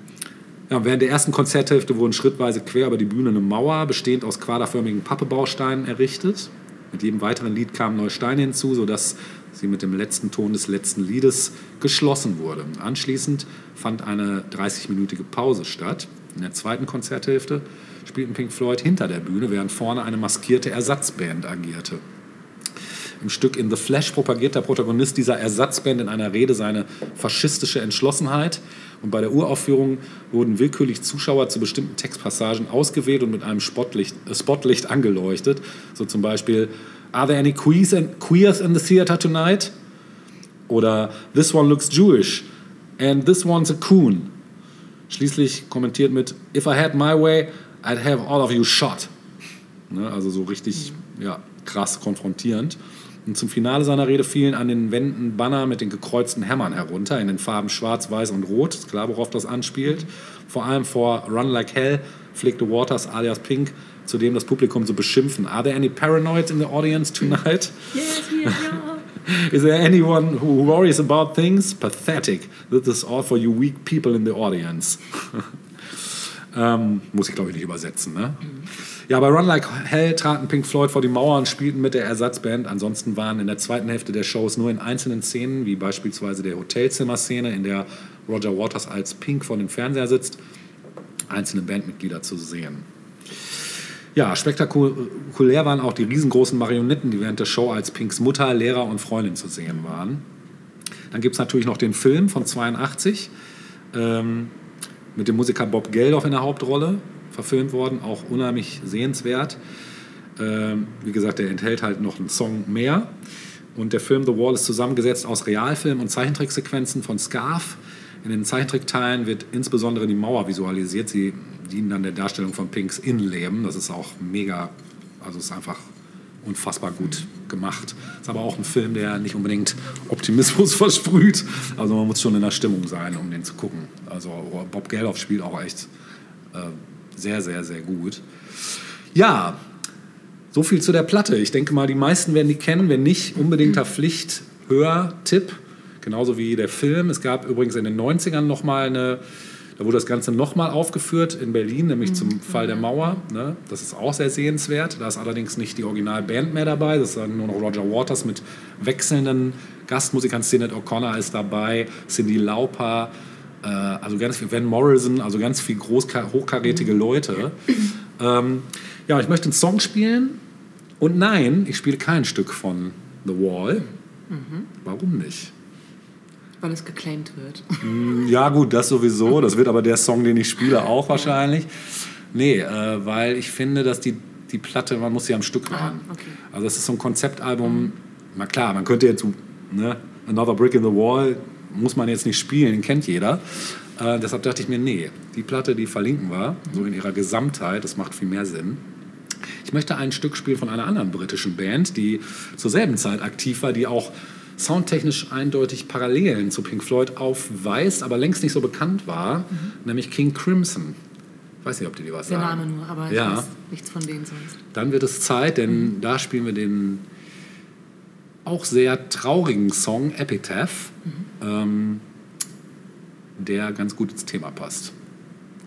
ja, während der ersten Konzerthälfte wurden schrittweise quer über die Bühne eine Mauer, bestehend aus quaderförmigen Pappebausteinen, errichtet. Mit jedem weiteren Lied kamen neue Steine hinzu, sodass sie mit dem letzten Ton des letzten Liedes geschlossen wurde. Anschließend fand eine 30-minütige Pause statt. In der zweiten Konzerthälfte spielten Pink Floyd hinter der Bühne, während vorne eine maskierte Ersatzband agierte. Im Stück In the Flash propagiert der Protagonist dieser Ersatzband in einer Rede seine faschistische Entschlossenheit. Und bei der Uraufführung wurden willkürlich Zuschauer zu bestimmten Textpassagen ausgewählt und mit einem Spotlicht, äh, Spotlicht angeleuchtet. So zum Beispiel, Are there any queers, and, queers in the theater tonight? Oder This one looks Jewish and this one's a coon. Schließlich kommentiert mit If I had my way, I'd have all of you shot. Ne, also so richtig ja, krass konfrontierend. Und zum Finale seiner Rede fielen an den Wänden Banner mit den gekreuzten Hämmern herunter, in den Farben Schwarz, Weiß und Rot. Ist klar, worauf das anspielt. Vor allem vor Run Like Hell pflegte Waters alias Pink, zudem das Publikum zu beschimpfen. Are there any paranoids in the audience tonight? Yes, yes, yeah. Is there anyone who worries about things? Pathetic. This is all for you weak people in the audience. ähm, muss ich, glaube ich, nicht übersetzen. Ne? Ja, bei Run Like Hell traten Pink Floyd vor die Mauer und spielten mit der Ersatzband. Ansonsten waren in der zweiten Hälfte der Shows nur in einzelnen Szenen, wie beispielsweise der Hotelzimmer-Szene, in der Roger Waters als Pink vor dem Fernseher sitzt, einzelne Bandmitglieder zu sehen. Ja, spektakulär waren auch die riesengroßen Marionetten, die während der Show als Pinks Mutter, Lehrer und Freundin zu sehen waren. Dann gibt es natürlich noch den Film von 82 ähm, mit dem Musiker Bob Geldof in der Hauptrolle, verfilmt worden, auch unheimlich sehenswert. Ähm, wie gesagt, der enthält halt noch einen Song mehr. Und der Film The Wall ist zusammengesetzt aus Realfilm und Zeichentricksequenzen von Scarf. In den Zeichentrickteilen wird insbesondere die Mauer visualisiert. Sie dienen dann der Darstellung von Pinks Innenleben. Das ist auch mega, also ist einfach unfassbar gut gemacht. Ist aber auch ein Film, der nicht unbedingt Optimismus versprüht. Also man muss schon in der Stimmung sein, um den zu gucken. Also Bob Geldof spielt auch echt äh, sehr, sehr, sehr gut. Ja, so viel zu der Platte. Ich denke mal, die meisten werden die kennen. Wenn nicht, unbedingter Pflicht, Hör-Tipp. Genauso wie der Film. Es gab übrigens in den 90ern nochmal eine, da wurde das Ganze nochmal aufgeführt in Berlin, nämlich zum Fall der Mauer. Ne? Das ist auch sehr sehenswert. Da ist allerdings nicht die Originalband mehr dabei. Das ist dann nur noch Roger Waters mit wechselnden Gastmusikern. Sinead O'Connor ist dabei, Cindy Lauper, äh, also ganz viel, Van Morrison, also ganz viel groß, hochkarätige Leute. Ähm, ja, ich möchte einen Song spielen. Und nein, ich spiele kein Stück von The Wall. Warum nicht? Weil es geclaimed wird. Ja, gut, das sowieso. Das wird aber der Song, den ich spiele, auch wahrscheinlich. Nee, äh, weil ich finde, dass die, die Platte, man muss sie am Stück hören. okay. Also das ist so ein Konzeptalbum. Na klar, man könnte jetzt, ne, Another Brick in the Wall muss man jetzt nicht spielen, den kennt jeder. Äh, deshalb dachte ich mir, nee, die Platte, die verlinken wir, so in ihrer Gesamtheit, das macht viel mehr Sinn. Ich möchte ein Stück spielen von einer anderen britischen Band, die zur selben Zeit aktiv war, die auch soundtechnisch eindeutig Parallelen zu Pink Floyd aufweist, aber längst nicht so bekannt war, nämlich King Crimson. Ich weiß nicht, ob die dir was Der sagen. Name nur, aber ich Ja. weiß nichts von denen sonst. Dann wird es Zeit, denn da spielen wir den auch sehr traurigen Song Epitaph, ähm, der ganz gut ins Thema passt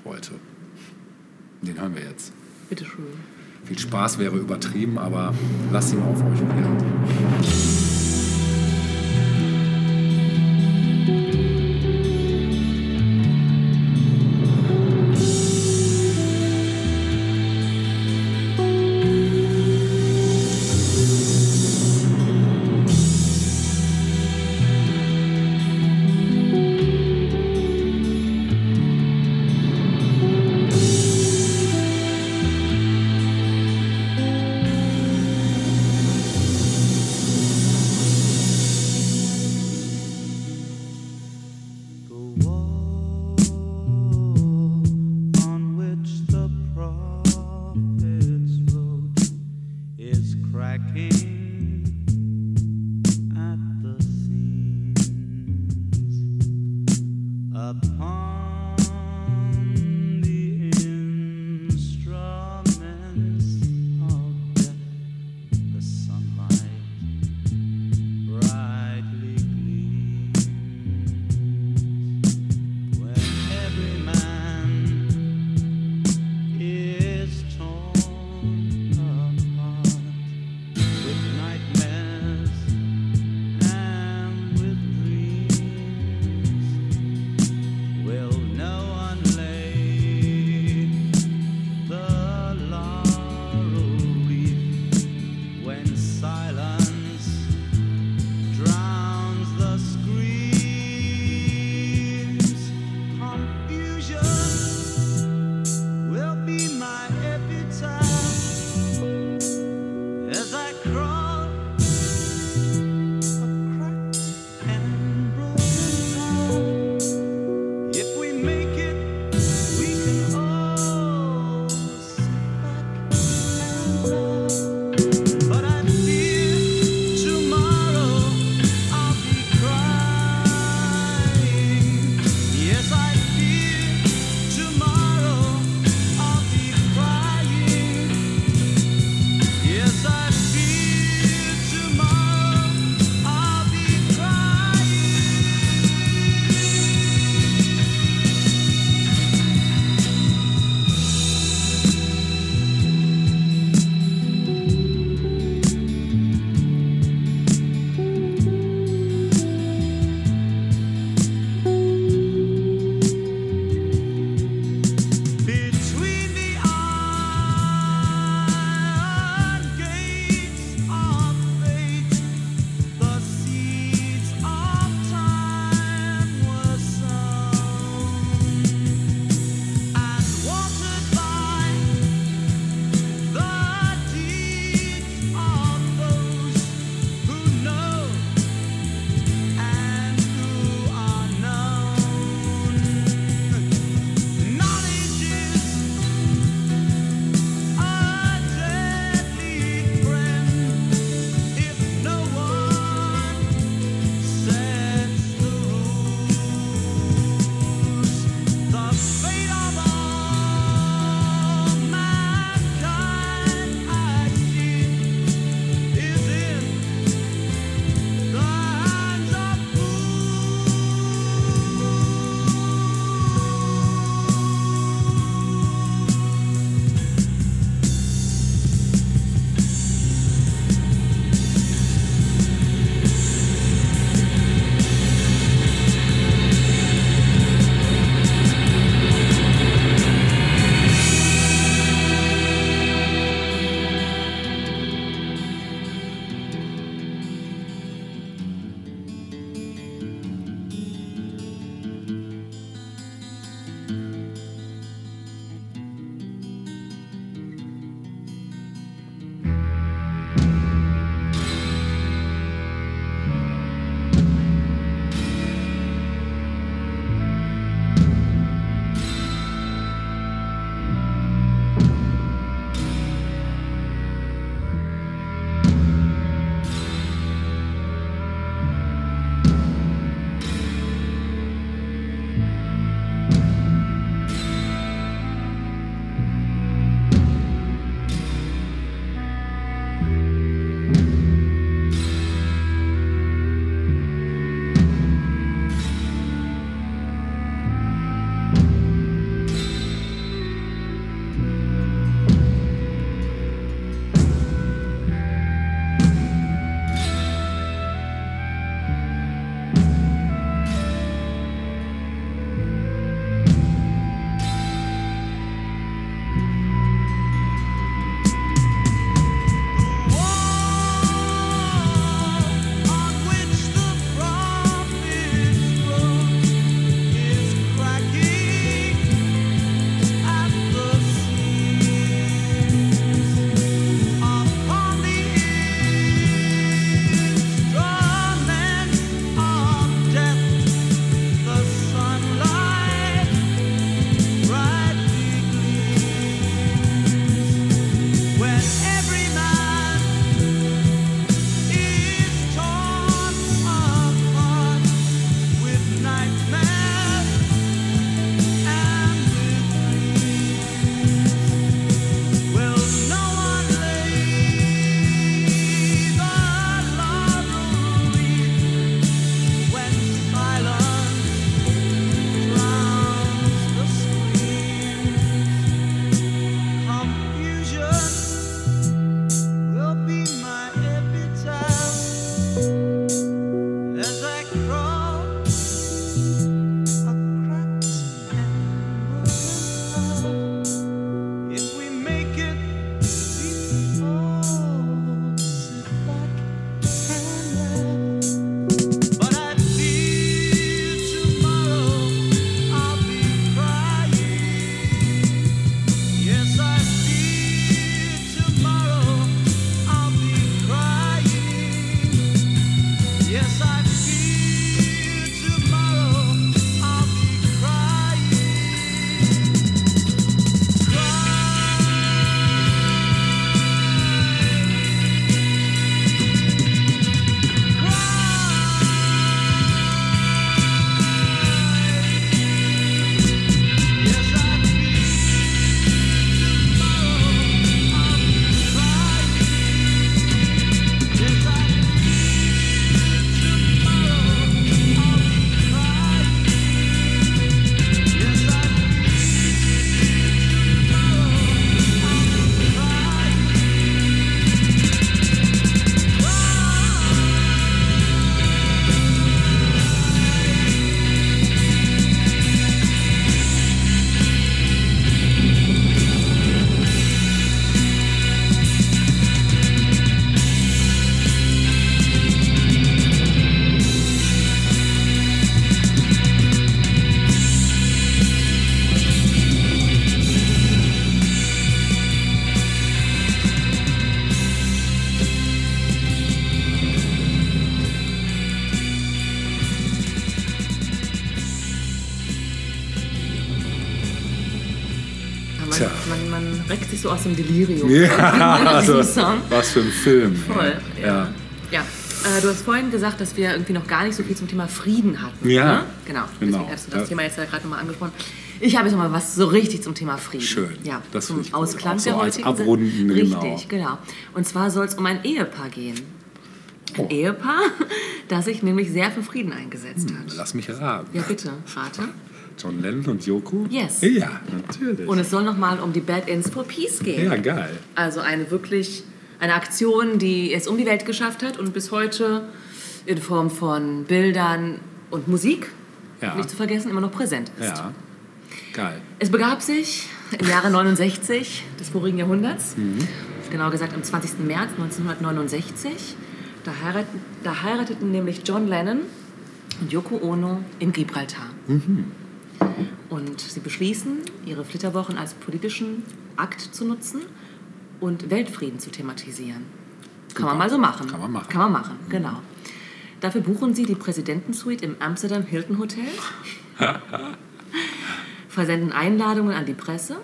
heute. Den hören wir jetzt. Bitte schön. Viel Spaß wäre übertrieben, aber lasst ihn auf euch wirken. Aus dem Delirium. Ja, also, Song. was für ein Film. Voll, Ja. ja. Ja, äh, du hast vorhin gesagt, dass wir irgendwie noch gar nicht so viel zum Thema Frieden hatten. Ja. Ne? Genau. Genau. Deswegen hast du das Ja. Thema jetzt ja gerade nochmal angesprochen. Ich habe jetzt nochmal was so richtig zum Thema Frieden. Schön. Ja, Das zum. Ausklang so der als heutigen Abrunden, Richtig, genau. Und zwar soll es um ein Ehepaar gehen. Ein Oh. Ehepaar, das sich nämlich sehr für Frieden eingesetzt hat. Lass mich raten. Ja, bitte, rate. John Lennon und Yoko? Yes. Ja, natürlich. Und es soll nochmal um die Bad Ends for Peace gehen. ja, geil. Also eine wirklich eine Aktion, die es um die Welt geschafft hat und bis heute in Form von Bildern und Musik, Ja. nicht zu vergessen, immer noch präsent ist. Ja. Geil. Es begab sich im Jahre 69 des vorigen Jahrhunderts, genau gesagt am 20. März 1969. Da heirateten, da heirateten nämlich John Lennon und Yoko Ono in Gibraltar. Und sie beschließen, ihre Flitterwochen als politischen Akt zu nutzen und Weltfrieden zu thematisieren. Kann man mal so machen. Kann man machen. Kann man machen, genau. Dafür buchen sie die Präsidentensuite im Amsterdam Hilton Hotel, versenden Einladungen an die Presse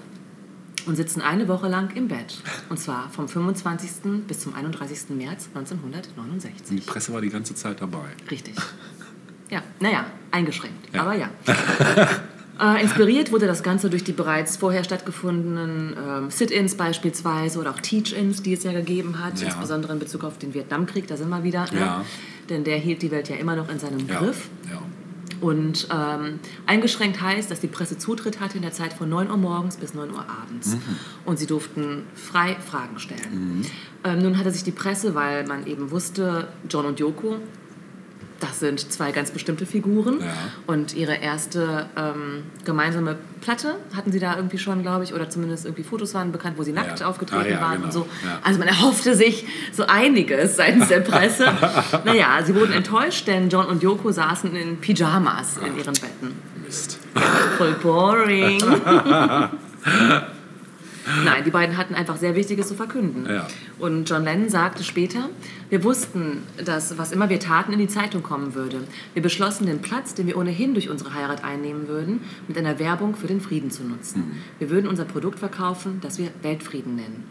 und sitzen eine Woche lang im Bett. Und zwar vom 25. bis zum 31. März 1969. Die Presse war die ganze Zeit dabei. Richtig. Ja, naja, eingeschränkt, Ja. aber ja. äh, inspiriert wurde das Ganze durch die bereits vorher stattgefundenen ähm, Sit-ins beispielsweise oder auch Teach-ins, die es ja gegeben hat, Ja. insbesondere in Bezug auf den Vietnamkrieg, da sind wir wieder. Ne? Ja. Denn der hielt die Welt ja immer noch in seinem. Griff. Und ähm, eingeschränkt heißt, dass die Presse Zutritt hatte in der Zeit von 9 Uhr morgens bis 9 Uhr abends. Und sie durften frei Fragen stellen. Ähm, nun hatte sich die Presse, weil man eben wusste, John und Yoko, das sind zwei ganz bestimmte Figuren. Ja. Und ihre erste ähm, gemeinsame Platte hatten sie da irgendwie schon, glaube ich, oder zumindest irgendwie Fotos waren bekannt, wo sie nackt Ja. aufgetreten Ah, waren genau. und so. Also man erhoffte sich so einiges seitens der Presse. naja, sie wurden enttäuscht, denn John und Yoko saßen in Pyjamas in ihren Betten. Mist. Voll boring. Nein, die beiden hatten einfach sehr Wichtiges zu verkünden. Ja. Und John Lennon sagte später, wir wussten, dass was immer wir taten, in die Zeitung kommen würde. Wir beschlossen, den Platz, den wir ohnehin durch unsere Heirat einnehmen würden, mit einer Werbung für den Frieden zu nutzen. Wir würden unser Produkt verkaufen, das wir Weltfrieden nennen.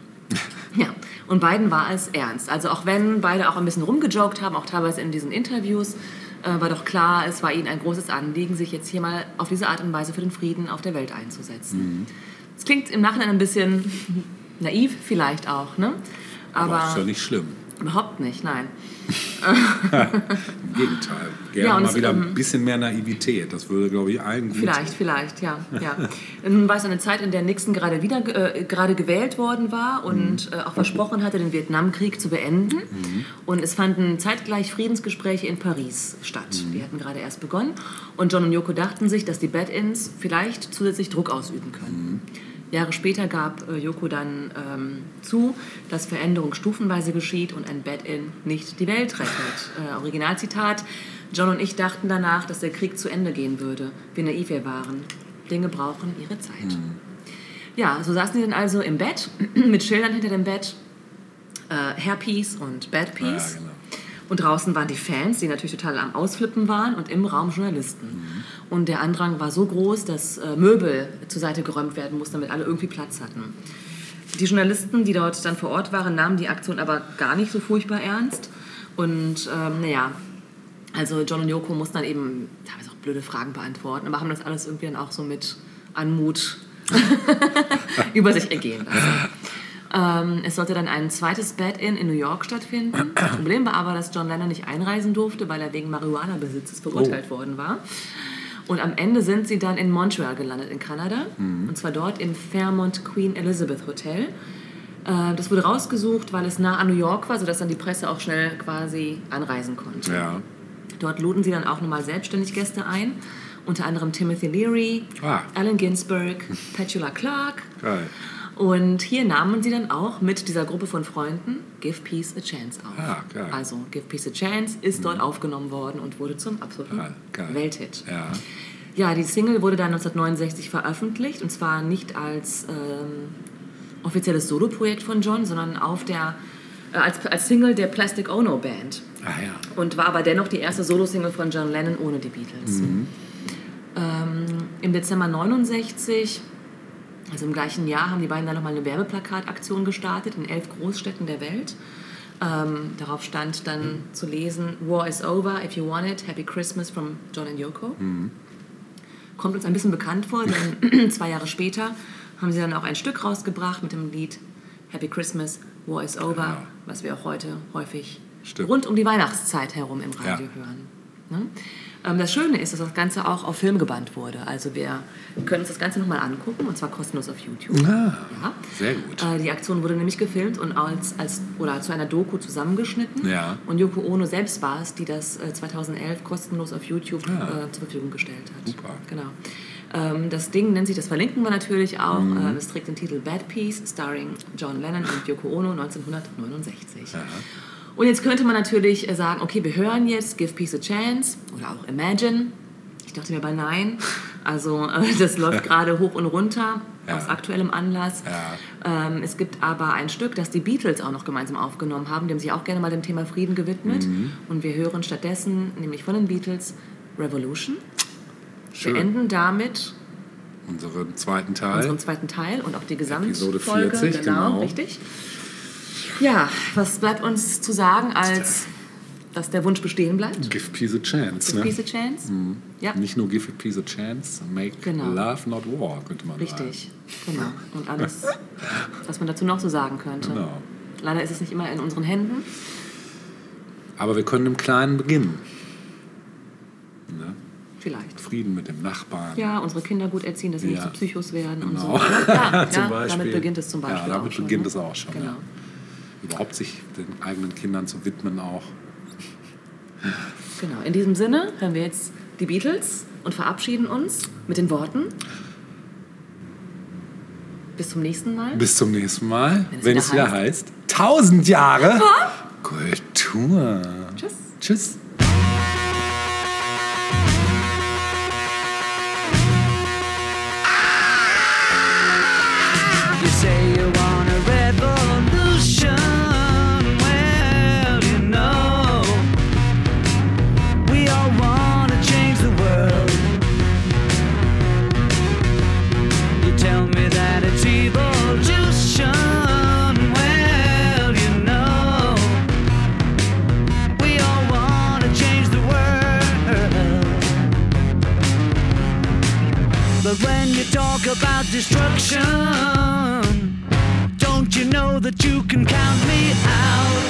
Ja, und beiden war es ernst. Also auch wenn beide auch ein bisschen rumgejoked haben, auch teilweise in diesen Interviews, äh, war doch klar, es war ihnen ein großes Anliegen, sich jetzt hier mal auf diese Art und Weise für den Frieden auf der Welt einzusetzen. Es klingt im Nachhinein ein bisschen naiv vielleicht auch, ne? Aber, Aber ist ja nicht schlimm. überhaupt nicht, nein. Im Gegenteil. Gerne Ja, mal wieder ähm, ein bisschen mehr Naivität. Das würde, glaube ich, allen gut Vielleicht, vielleicht, ja. ja. Nun war es eine Zeit, in der Nixon gerade wieder äh, gerade gewählt worden war und äh, auch versprochen hatte, den Vietnamkrieg zu beenden. Und es fanden zeitgleich Friedensgespräche in Paris statt. Die hatten gerade erst begonnen. Und John und Yoko dachten sich, dass die Bad-Ins vielleicht zusätzlich Druck ausüben können. Jahre später gab äh, Yoko dann ähm, zu, dass Veränderung stufenweise geschieht und ein Bed-In nicht die Welt rettet. Äh, Originalzitat: John und ich dachten danach, dass der Krieg zu Ende gehen würde. Wie naiv wir waren. Dinge brauchen ihre Zeit. Ja, so saßen sie dann also im Bett mit Schildern hinter dem Bett, äh, Hairpiece und Bad Ja, Piece. genau. Und draußen waren die Fans, die natürlich total am Ausflippen waren, und im Raum Journalisten. Und der Andrang war so groß, dass äh, Möbel zur Seite geräumt werden mussten, damit alle irgendwie Platz hatten. Die Journalisten, die dort dann vor Ort waren, nahmen die Aktion aber gar nicht so furchtbar ernst. Und ähm, naja, also John und Yoko mussten dann eben teilweise auch blöde Fragen beantworten, aber haben das alles irgendwie dann auch so mit Anmut über sich ergehen lassen. Ähm, es sollte dann ein zweites Bed-In in New York stattfinden. Das Problem war aber, dass John Lennon nicht einreisen durfte, weil er wegen Marihuana-Besitzes verurteilt worden war. Und am Ende sind sie dann in Montreal gelandet, in Kanada. Und zwar dort im Fairmont Queen Elizabeth Hotel. Äh, das wurde rausgesucht, weil es nah an New York war, sodass dann die Presse auch schnell quasi anreisen konnte. Ja. Dort luden sie dann auch nochmal selbstständig Gäste ein. Unter anderem Timothy Leary, Ah. Allen Ginsberg, Petula Clark. Geil. Und hier nahmen sie dann auch mit dieser Gruppe von Freunden Give Peace a Chance auf. Ah, geil. Also Give Peace a Chance ist dort aufgenommen worden und wurde zum absoluten geil. Welthit. Ja. Ja, die Single wurde dann 1969 veröffentlicht und zwar nicht als ähm, offizielles Soloprojekt von John, sondern auf der, äh, als, als Single der Plastic Ono Band Ah ja. und war aber dennoch die erste Solosingle von John Lennon ohne die Beatles. Ähm, Im Dezember 69 Also im gleichen Jahr haben die beiden dann nochmal eine Werbeplakataktion gestartet in elf Großstädten der Welt. Ähm, darauf stand dann zu lesen, War is over, if you want it, Happy Christmas from John and Yoko. Kommt uns ein bisschen bekannt vor, denn zwei Jahre später haben sie dann auch ein Stück rausgebracht mit dem Lied Happy Christmas, War is over, Ja. was wir auch heute häufig Stimmt. rund um die Weihnachtszeit herum im Radio Ja. hören. Ne? Ähm, das Schöne ist, dass das Ganze auch auf Film gebannt wurde. Also wir können uns das Ganze nochmal angucken und zwar kostenlos auf YouTube. Ah, Ja. sehr gut. Äh, die Aktion wurde nämlich gefilmt und als, als, oder zu einer Doku zusammengeschnitten. Ja. Und Yoko Ono selbst war es, die das äh, 2011 kostenlos auf YouTube Ah. äh, zur Verfügung gestellt hat. Super. Genau. Ähm, das Ding nennt sich, das verlinken wir natürlich auch. Mhm. Äh, es trägt den Titel Bad Piece, starring John Lennon und Yoko Ono 1969. Und jetzt könnte man natürlich äh, sagen, okay, wir hören jetzt Give Peace a Chance oder auch Imagine. Ich dachte mir bei nein. Also äh, das läuft gerade hoch und runter Ja. aus aktuellem Anlass. Ja. Ähm, es gibt aber ein Stück, das die Beatles auch noch gemeinsam aufgenommen haben. Die haben sich auch gerne mal dem Thema Frieden gewidmet. Mhm. Und wir hören stattdessen, nämlich von den Beatles, Revolution. Schön. Wir enden damit Unseren zweiten Teil. unseren zweiten Teil und auch die Episode Gesamtfolge. 40, genau. richtig. Ja, was bleibt uns zu sagen, als dass der Wunsch bestehen bleibt? Give Peace a Chance. Give Ne? peace a chance? Ja, Nicht nur Give Peace a Chance, make Genau. love not war, könnte man sagen. richtig. Genau. Und alles, was man dazu noch so sagen könnte. Genau. Leider ist es nicht immer in unseren Händen. Aber wir können im Kleinen beginnen. Ne? Vielleicht. Frieden mit dem Nachbarn. Ja, unsere Kinder gut erziehen, dass sie nicht Ja. zu Psychos werden und Genau. so. Ja, ja, damit beginnt es zum Beispiel Ja, damit auch schon. beginnt ne? es auch schon. Genau. Ja. Überhaupt sich den eigenen Kindern zu widmen auch. genau. In diesem Sinne hören wir jetzt die Beatles und verabschieden uns mit den Worten. Bis zum nächsten Mal. Bis zum nächsten Mal, Wenn es wenn wieder es wieder heißt- heißt. Tausend Jahre Kultur. Tschüss. Tschüss. Talk about destruction, don't you know that you can count me out?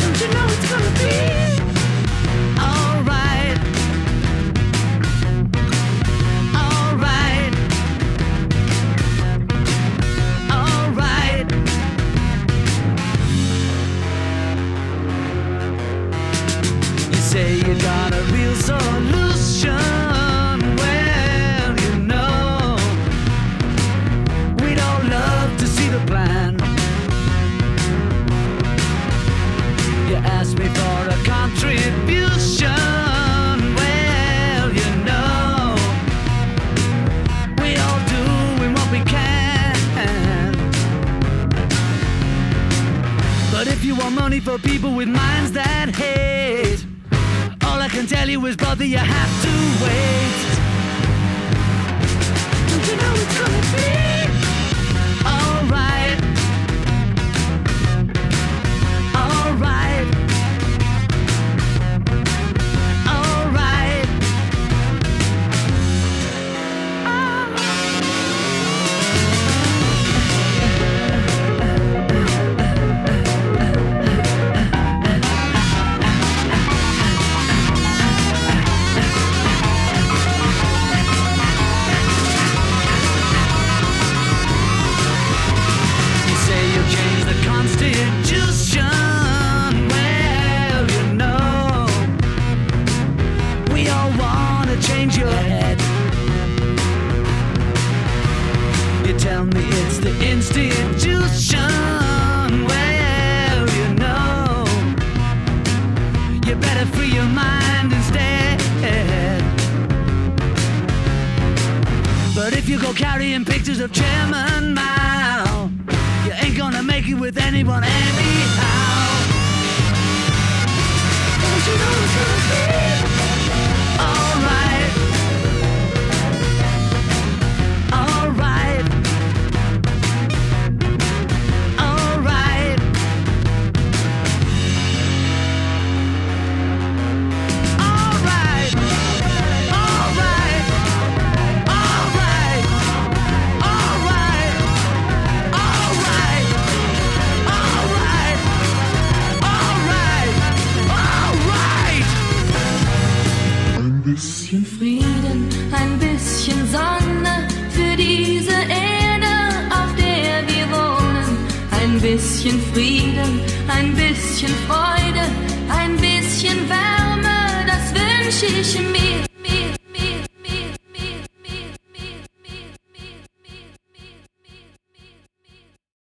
Don't you know it's gonna be